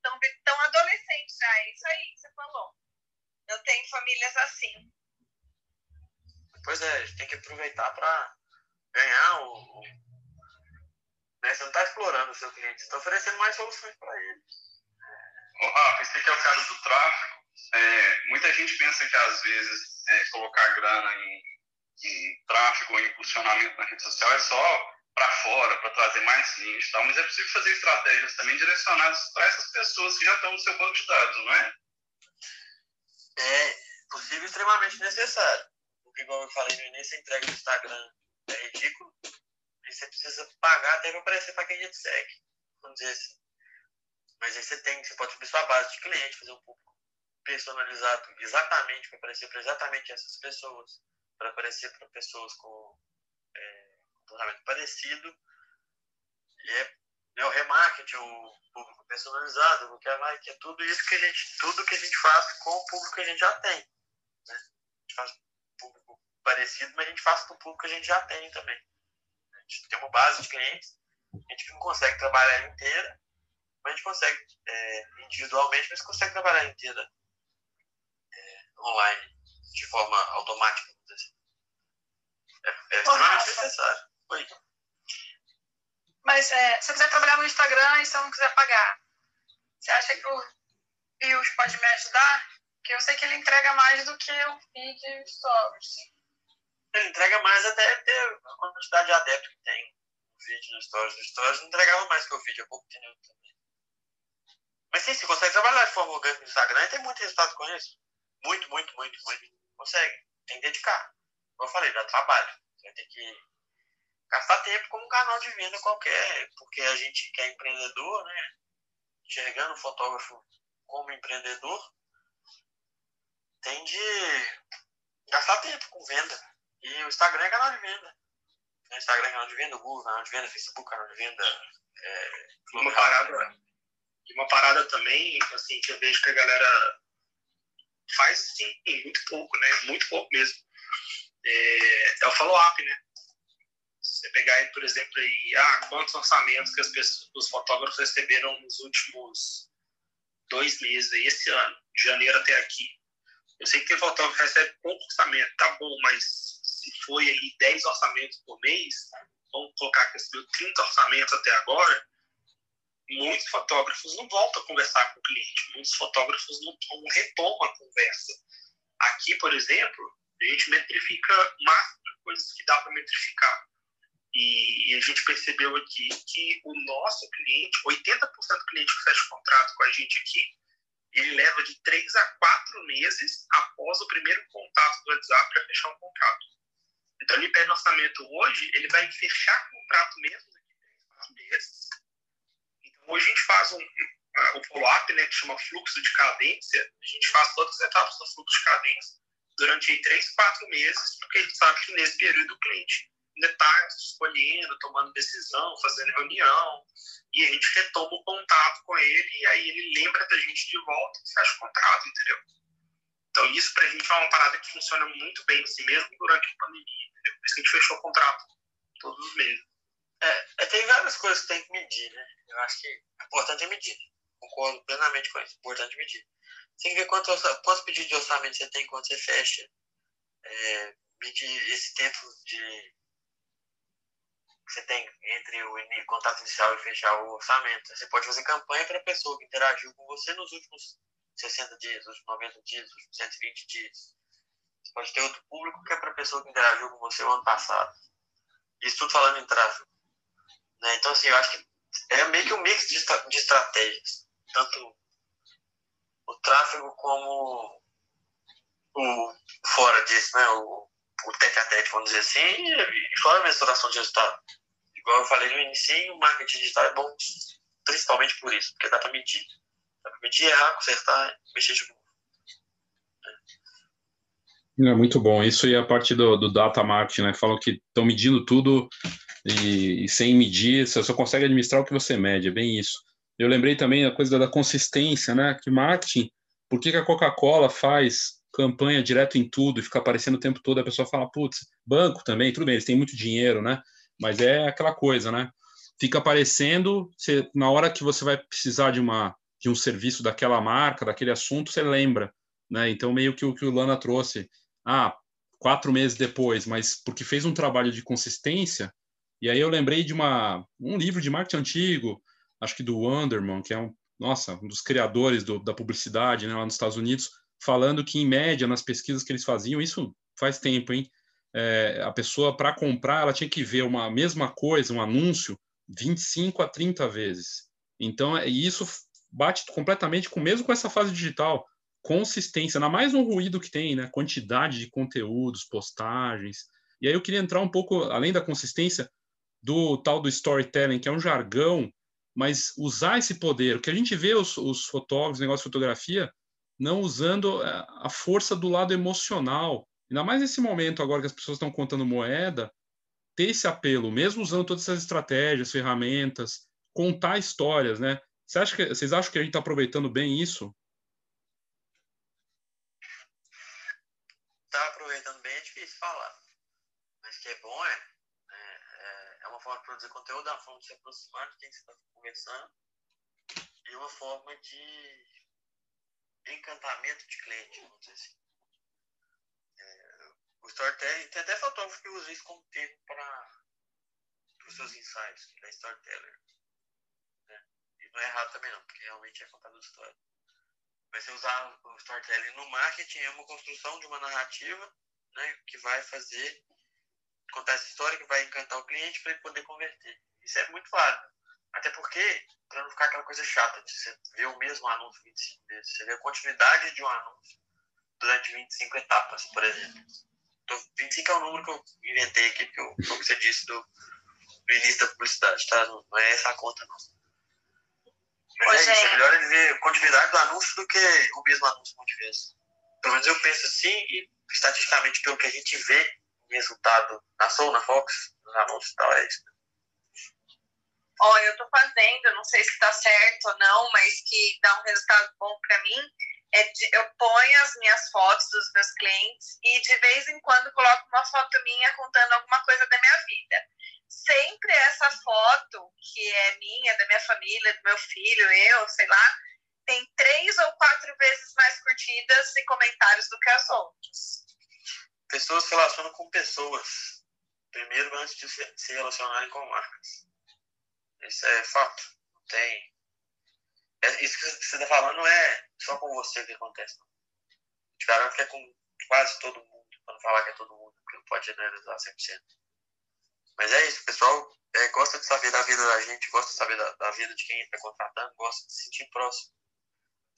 tão, tão adolescente já, é isso aí que você falou. Eu tenho famílias assim. Pois é, a gente tem que aproveitar para ganhar o. o né? Você não está explorando o seu cliente, você está oferecendo mais soluções para ele. Oh, Rafa, esse aqui é o caso do tráfego. É, muita gente pensa que às vezes é, colocar grana em, em tráfego ou em impulsionamento na rede social é só para fora, para trazer mais clientes e tal, mas é possível fazer estratégias também direcionadas para essas pessoas que já estão no seu banco de dados, não é? É possível extremamente necessário. Porque, como eu falei no início, a entrega do Instagram é ridículo. E você precisa pagar até para aparecer para quem a gente segue. Vamos dizer assim. Mas aí você tem, você pode subir sua base de clientes, fazer um público personalizado exatamente para aparecer para exatamente essas pessoas, para aparecer para pessoas com é, comportamento parecido. E é, é o remarketing, o público personalizado, o que é é tudo isso que a gente, tudo que a gente faz com o público que a gente já tem. Né? A gente faz público parecido, mas a gente faz com o público que a gente já tem também. A gente tem uma base de clientes, a gente não consegue trabalhar inteira, mas a gente consegue é, individualmente, mas consegue trabalhar inteira é, online, de forma automática, assim. É, é extremamente necessário. Mas é, se eu quiser trabalhar no Instagram e se eu não quiser pagar, você acha que o Rios pode me ajudar? Porque eu sei que ele entrega mais do que o feed stories. Ele entrega mais até ter a quantidade de adeptos que tem. O feed no stories. O stories não entregava mais que o feed há pouco tempo também. Mas sim, você consegue trabalhar de forma orgânica no Instagram e tem muito resultado com isso. Muito, muito, muito, muito. Consegue. Tem que dedicar. Como eu falei, dá trabalho. Você vai ter que gastar tempo como um canal de venda qualquer, porque a gente que é empreendedor, né? Enxergando o fotógrafo como empreendedor, tem de gastar tempo com venda. E o Instagram é canal de venda. O Instagram é canal de venda, o Google é canal de venda, o Facebook é canal de venda. É, uma parada, e uma parada também, assim, que eu vejo que a galera faz, sim, muito pouco, né? Muito pouco mesmo. É, é o follow-up, né? Você pegar por exemplo, aí, ah, quantos orçamentos que as pessoas, os fotógrafos receberam nos últimos dois meses, aí, esse ano, de janeiro até aqui. Eu sei que tem fotógrafo que recebe pouco orçamento, tá bom, mas se foi aí 10 orçamentos por mês, vamos colocar que recebeu 30 orçamentos até agora, muitos fotógrafos não voltam a conversar com o cliente, muitos fotógrafos não, não retomam a conversa. Aqui, por exemplo, a gente metrifica o máximo de coisas que dá para metrificar. E, a gente percebeu aqui que o nosso cliente, 80% do cliente que fecha contrato com a gente aqui, ele leva de 3 a 4 meses após o primeiro contato do WhatsApp para fechar um contrato. Então, ele pede orçamento hoje, ele vai fechar contrato mesmo daqui a 3, 4 meses. Então, hoje a gente faz um, um follow-up, né, que chama fluxo de cadência. A gente faz todas as etapas do fluxo de cadência durante 3, 4 meses, porque a gente sabe que nesse período o cliente está escolhendo, tomando decisão, fazendo reunião, e a gente retoma o contato com ele, e aí ele lembra da gente de volta e fecha o contrato, entendeu? Então, isso para a gente é uma parada que funciona muito bem, assim, mesmo durante a pandemia, entendeu? Por isso que a gente fechou o contrato todos os meses. É, é, tem várias coisas que tem que medir, né? Eu acho que é importante é medir. Concordo plenamente com isso. Importante medir. Tem que ver quantos, quantos pedidos de orçamento você tem quando você fecha. É, medir esse tempo de você tem entre o contato inicial e fechar o orçamento. Você pode fazer campanha para a pessoa que interagiu com você nos últimos 60 dias, nos últimos 90 dias, nos últimos 120 dias. Você pode ter outro público que é para a pessoa que interagiu com você o ano passado. Isso tudo falando em tráfego. Né? Então, assim, eu acho que é meio que um mix de, de estratégias. Tanto o tráfego como o fora disso, né? O, o tete a tete, vamos dizer assim, e fora a mensuração de resultado. Igual eu falei no início, o marketing digital é bom principalmente por isso, porque dá para medir. Dá para medir, errar, consertar, mexer de novo. É muito bom. Isso e a parte do, do data marketing, né? Falam que estão medindo tudo e, e, sem medir, você só consegue administrar o que você mede, é bem isso. Eu lembrei também a coisa da consistência, né? Que marketing, por que, que a Coca-Cola faz campanha direto em tudo e fica aparecendo o tempo todo? A pessoa fala, putz, banco também, tudo bem, eles têm muito dinheiro, né? Mas é aquela coisa, né? Fica aparecendo, você, na hora que você vai precisar de uma de um serviço daquela marca, daquele assunto, você lembra, né? Então meio que o que o Lana trouxe, ah, quatro meses depois, mas porque fez um trabalho de consistência. E aí eu lembrei de uma um livro de marketing antigo, acho que do Wanderman, que é um nossa um dos criadores do, da publicidade né, lá nos Estados Unidos, falando que em média nas pesquisas que eles faziam, isso faz tempo, hein? É, a pessoa para comprar ela tinha que ver uma mesma coisa, um anúncio, 25 a 30 vezes. Então, é, isso bate completamente com mesmo com essa fase digital consistência, ainda mais no ruído que tem, né? Quantidade de conteúdos, postagens. E aí eu queria entrar um pouco, além da consistência, do tal do storytelling, que é um jargão, mas usar esse poder. O que a gente vê os, os fotógrafos, negócio de fotografia, não usando é, a força do lado emocional. Ainda mais nesse momento agora que as pessoas estão contando moeda, ter esse apelo, mesmo usando todas essas estratégias, ferramentas, contar histórias, né? Você acha que, vocês acham que a gente está aproveitando bem isso? falar. Mas que é bom é, é, é uma forma de produzir conteúdo, é uma forma de se aproximar de quem você está conversando e uma forma de encantamento de cliente, vamos dizer assim. O storytelling, tem até fotógrafo que usa isso como termo para os seus ensaios, que é storyteller. Né? E não é errado também não, porque realmente é contador de história. Mas você usar o storytelling no marketing é uma construção de uma narrativa né, que vai fazer, contar essa história, que vai encantar o cliente para ele poder converter. Isso é muito válido. Até porque, para não ficar aquela coisa chata de você ver o mesmo anúncio 25 vezes, você vê a continuidade de um anúncio durante 25 etapas, por exemplo. Então, 25 é o número que eu inventei aqui, porque eu, como você disse do, do início da publicidade, tá? Não, não é essa a conta, não. Mas é, isso, é melhor ele ver a continuidade do anúncio do que o mesmo anúncio muitas vezes. Pelo menos eu penso assim e estatisticamente, pelo que a gente vê em resultado na Soul, na Fox, nos anúncios e tal, é isso. Ó, eu tô fazendo, não sei se tá certo ou não, mas que dá um resultado bom para mim. É de, eu ponho as minhas fotos dos meus clientes e de vez em quando coloco uma foto minha contando alguma coisa da minha vida. Sempre essa foto, que é minha, da minha família, do meu filho, eu, sei lá, tem três ou quatro vezes mais curtidas e comentários do que as outras. Pessoas se relacionam com pessoas, primeiro antes de se relacionarem com marcas. Isso é fato. Tem. É, isso que você está falando não é só com você que acontece. Não. Te garanto que é com quase todo mundo. Não falar que é todo mundo, porque não pode generalizar 100%. Mas é isso, pessoal é, gosta de saber da vida da gente, gosta de saber da, da vida de quem está contratando, gosta de se sentir próximo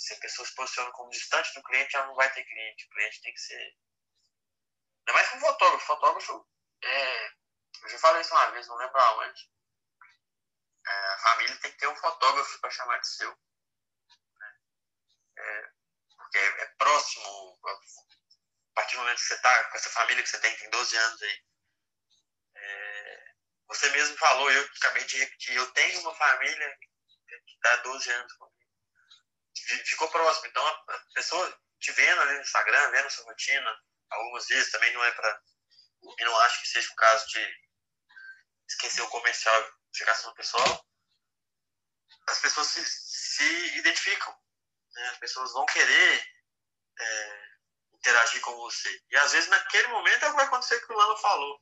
se a pessoa se posiciona como distante do cliente, ela não vai ter cliente. O cliente tem que ser. Ainda mais com fotógrafo. Fotógrafo, é... eu já falei isso uma vez, não lembro aonde. É, a família tem que ter um fotógrafo para chamar de seu. Porque é, é, próximo. A partir do momento que você está com essa família que você tem, tem 12 anos aí. É, você mesmo falou, eu acabei de repetir, eu tenho uma família que está 12 anos comigo ficou próximo. Então, a pessoa te vendo ali no Instagram, vendo sua rotina, algumas vezes também não é para. E não acho que seja o caso de esquecer o comercial e ficar só no pessoal. As pessoas se, se identificam. Né? As pessoas vão querer é, interagir com você. E às vezes naquele momento é o que vai acontecer que o Lano falou.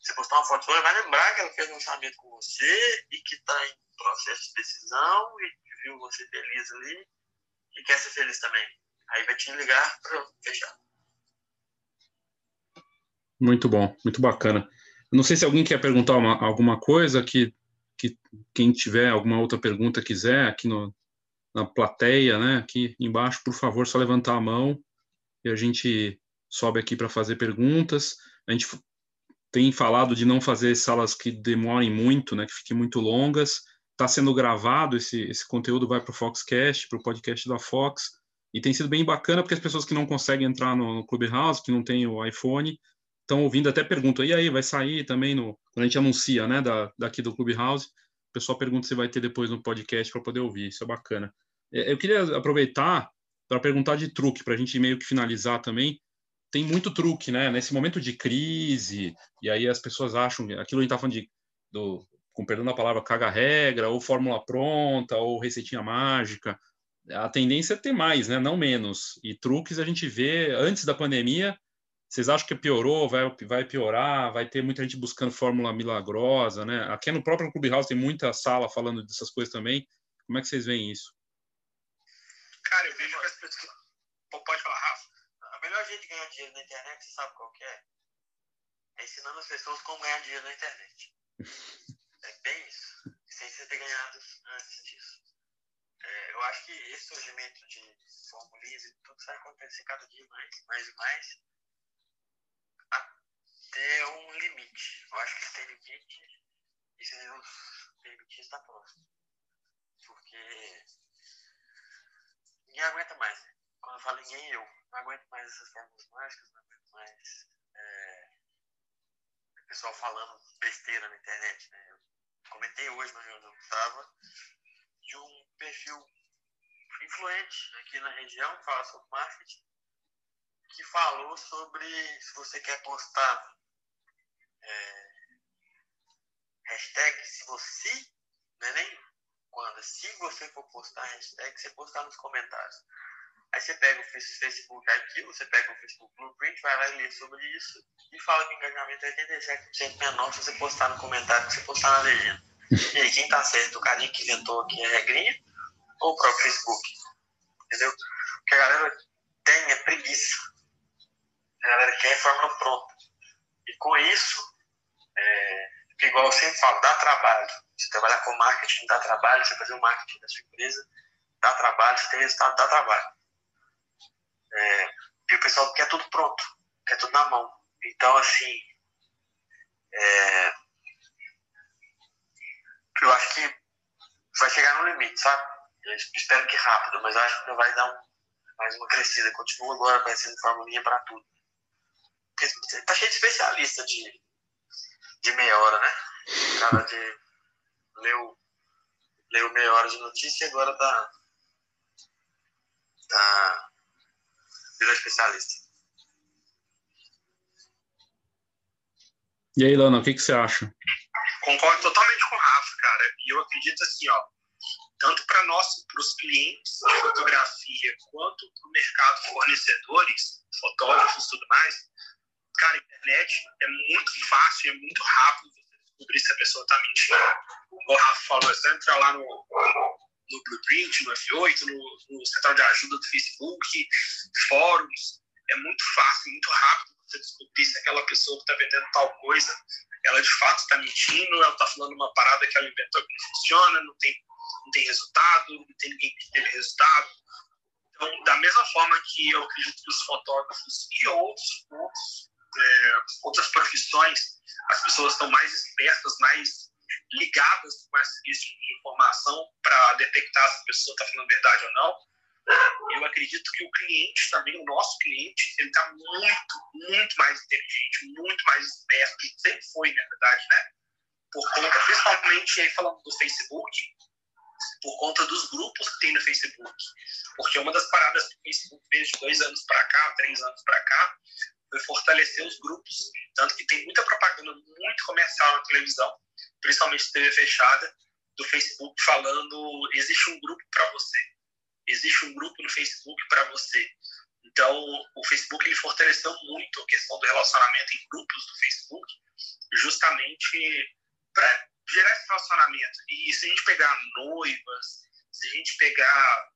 Você postar uma foto sua, vai lembrar que ela fez um lançamento com você e que está em processo de decisão e viu você feliz ali e quer ser feliz também. Aí vai te ligar para fechar. Muito bom, muito bacana. não sei se alguém quer perguntar uma, alguma coisa, que, que quem tiver alguma outra pergunta quiser, aqui no, na plateia, né, aqui embaixo, por favor, só levantar a mão e a gente sobe aqui para fazer perguntas. A gente tem falado de não fazer salas que demorem muito, né, que fiquem muito longas está sendo gravado, esse, esse conteúdo vai para o Foxcast, para o podcast da Fox, e tem sido bem bacana porque as pessoas que não conseguem entrar no, no Clubhouse, que não tem o iPhone, estão ouvindo, até perguntam, e aí, vai sair também no, quando a gente anuncia, né, da, daqui do Clubhouse, o pessoal pergunta se vai ter depois no podcast para poder ouvir. Isso é bacana. É, eu queria aproveitar para perguntar de truque, para a gente meio que finalizar também. Tem muito truque, né? Nesse momento de crise, e aí as pessoas acham, aquilo a gente está falando de, do, com perdão da palavra, caga-regra, ou fórmula pronta, ou receitinha mágica. A tendência é ter mais, né? Não menos. E truques a gente vê antes da pandemia. Vocês acham que piorou? Vai, vai piorar? Vai ter muita gente buscando fórmula milagrosa, né? Aqui no próprio Clubhouse tem muita sala falando dessas coisas também. Como é que vocês veem isso? Cara, eu vejo que as pessoas. Pode falar, Rafa. A melhor jeito de ganhar dinheiro na internet, você sabe qual que é? É ensinando as pessoas como ganhar dinheiro na internet. É bem isso. Sem você ter ganhado antes disso. É, eu acho que esse surgimento de formulinhas e tudo vai acontecer cada dia mais, mais e mais, até um limite. Eu acho que esse limite, e se Deus permitir, está próximo. Porque ninguém aguenta mais. Quando eu falo ninguém, eu não aguento mais essas fórmulas mágicas, não aguento mais é, o pessoal falando besteira na internet. Né? Eu comentei hoje na reunião que estava de um perfil influente aqui na região, que fala sobre marketing, que falou sobre se você quer postar é, hashtag se você, não é nem quando, se você for postar hashtag, você postar nos comentários. Aí você pega o Facebook Arquivo, você pega o Facebook Blueprint, vai lá e lê sobre isso e fala que o engajamento é 87% menor se você postar no comentário que você postar na legenda. E aí, quem tá certo? O carinha que inventou aqui a regrinha ou o próprio Facebook? Entendeu? Que a galera tem é preguiça. A galera quer a fórmula pronta. E com isso, igual eu sempre falo, dá trabalho. Você trabalhar com marketing dá trabalho, você fazer o marketing da sua empresa dá trabalho, você tem resultado, dá trabalho. É, e o pessoal quer tudo pronto, quer tudo na mão. Então, assim, é, eu acho que vai chegar no limite, sabe? Eu espero que rápido, mas acho que vai dar um, mais uma crescida. Continua agora conhecendo formulinha para tudo. Porque tá cheio de especialista de, de meia hora, né? Cara de leu, leu meia hora de notícia e agora tá, tá virou especialista. E aí, Lana, o que, que você acha? Concordo totalmente com o Rafa, cara. E eu acredito assim, ó, tanto para nós, para os clientes de fotografia, quanto para o mercado fornecedores, fotógrafos e tudo mais, cara, a internet é muito fácil, é muito rápido você descobrir se a pessoa está mentindo. O Rafa falou, é só entrar lá no, no Blueprint, no F8, no, no central de ajuda do Facebook, fóruns. É muito fácil, muito rápido você descobrir se aquela pessoa que está vendendo tal coisa ela de fato está mentindo, ela está falando uma parada que ela inventou que não funciona, não tem, não tem resultado, não tem ninguém que teve resultado. Então, da mesma forma que eu acredito que os fotógrafos e outros, outros é, outras profissões, as pessoas estão mais espertas, mais ligadas com esse tipo de informação para detectar se a pessoa está falando verdade ou não eu acredito que o cliente também, o nosso cliente, ele está muito, muito mais inteligente, muito mais esperto, que sempre foi, na verdade, né? Por conta, principalmente aí falando do Facebook, por conta dos grupos que tem no Facebook. Porque uma das paradas que o Facebook fez de dois anos para cá, três anos para cá, fortalecer os grupos. Tanto que tem muita propaganda muito comercial na televisão, principalmente TV fechada, do Facebook falando: existe um grupo para você existe um grupo no Facebook para você. Então, o Facebook ele fortaleceu muito a questão do relacionamento em grupos do Facebook, justamente para gerar esse relacionamento. E se a gente pegar noivas, se a gente pegar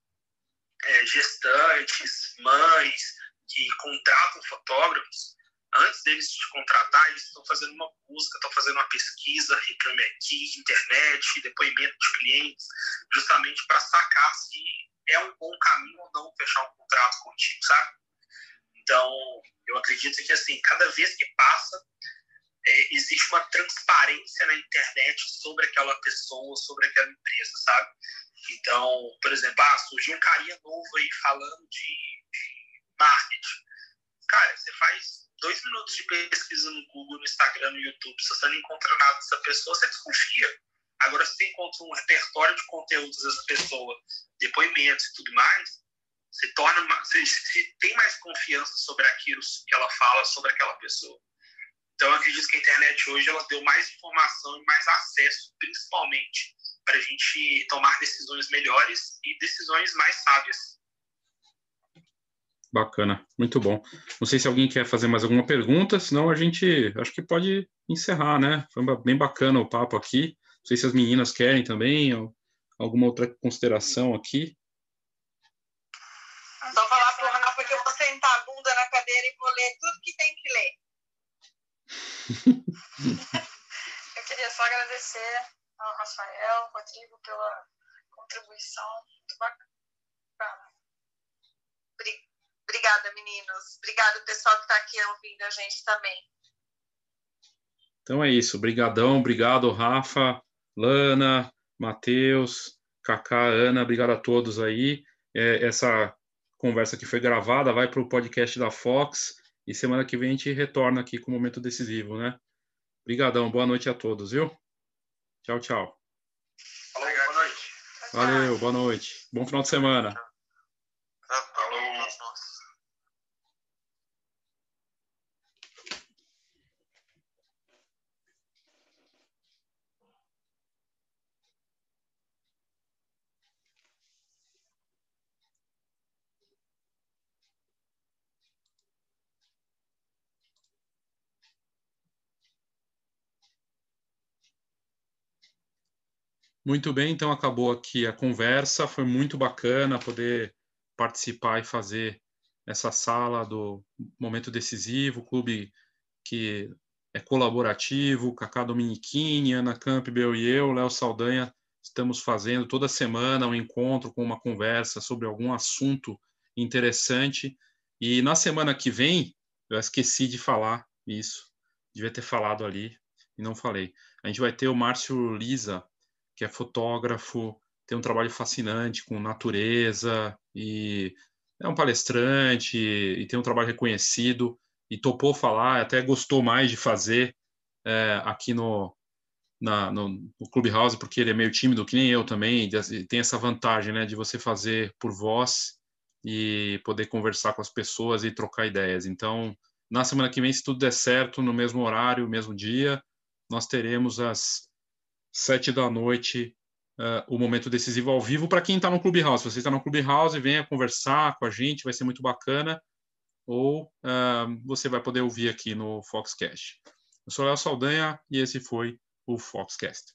é, gestantes, mães que contratam fotógrafos, antes deles te contratar, eles estão fazendo uma busca, estão fazendo uma pesquisa, reclame aqui, internet, depoimento de clientes, justamente para sacar se é um bom caminho ou não fechar um contrato contigo, sabe? Então, eu acredito que, assim, cada vez que passa, é, existe uma transparência na internet sobre aquela pessoa, sobre aquela empresa, sabe? Então, por exemplo, ah, surgiu um carinha novo aí falando de, marketing. Cara, você faz dois minutos de pesquisa no Google, no Instagram, no YouTube, se você não encontra nada dessa pessoa, você desconfia. Agora, se você encontra um repertório de conteúdos dessa pessoa, depoimentos e tudo mais, torna, você, você tem mais confiança sobre aquilo que ela fala sobre aquela pessoa. Então, eu acredito que a internet hoje ela deu mais informação e mais acesso, principalmente para a gente tomar decisões melhores e decisões mais sábias. Bacana, muito bom. Não sei se alguém quer fazer mais alguma pergunta, senão a gente acho que pode encerrar, né? Foi bem bacana o papo aqui. Não sei se as meninas querem também, alguma outra consideração aqui. Só falar para o Rafa que eu vou sentar a bunda na cadeira e vou ler tudo que tem que ler. eu queria só agradecer ao Rafael, ao Rodrigo pela contribuição. Muito bacana. Obrigada, meninos. Obrigada, pessoal que está aqui ouvindo a gente também. Então é isso. Obrigadão, obrigado, Rafa, Lana, Matheus, Kaká, Ana, obrigado a todos aí. É, essa conversa que foi gravada vai para o podcast da Fox e semana que vem a gente retorna aqui com o momento decisivo, né? Obrigadão, boa noite a todos, viu? Tchau, tchau. Valeu, boa noite. Valeu, boa noite. Bom final de semana. Muito bem, então acabou aqui a conversa. Foi muito bacana poder participar e fazer essa sala do momento decisivo, clube que é colaborativo, Cacá Dominiquini, Ana Campbell e eu, Léo Saldanha, estamos fazendo toda semana um encontro com uma conversa sobre algum assunto interessante. E na semana que vem, eu esqueci de falar isso, devia ter falado ali e não falei. A gente vai ter o Márcio Lisa, que é fotógrafo, tem um trabalho fascinante com natureza e é um palestrante e tem um trabalho reconhecido e topou falar, até gostou mais de fazer é, aqui no, na, no, no Clubhouse, porque ele é meio tímido, que nem eu também, e tem essa vantagem né, de você fazer por voz e poder conversar com as pessoas e trocar ideias. Então, na semana que vem, se tudo der certo, no mesmo horário, mesmo dia, nós teremos as sete da noite, uh, o momento decisivo ao vivo. Para quem está no Clubhouse, se você está no Clubhouse, venha conversar com a gente, vai ser muito bacana. Ou uh, você vai poder ouvir aqui no Foxcast. Eu sou Léo Saldanha e esse foi o Foxcast.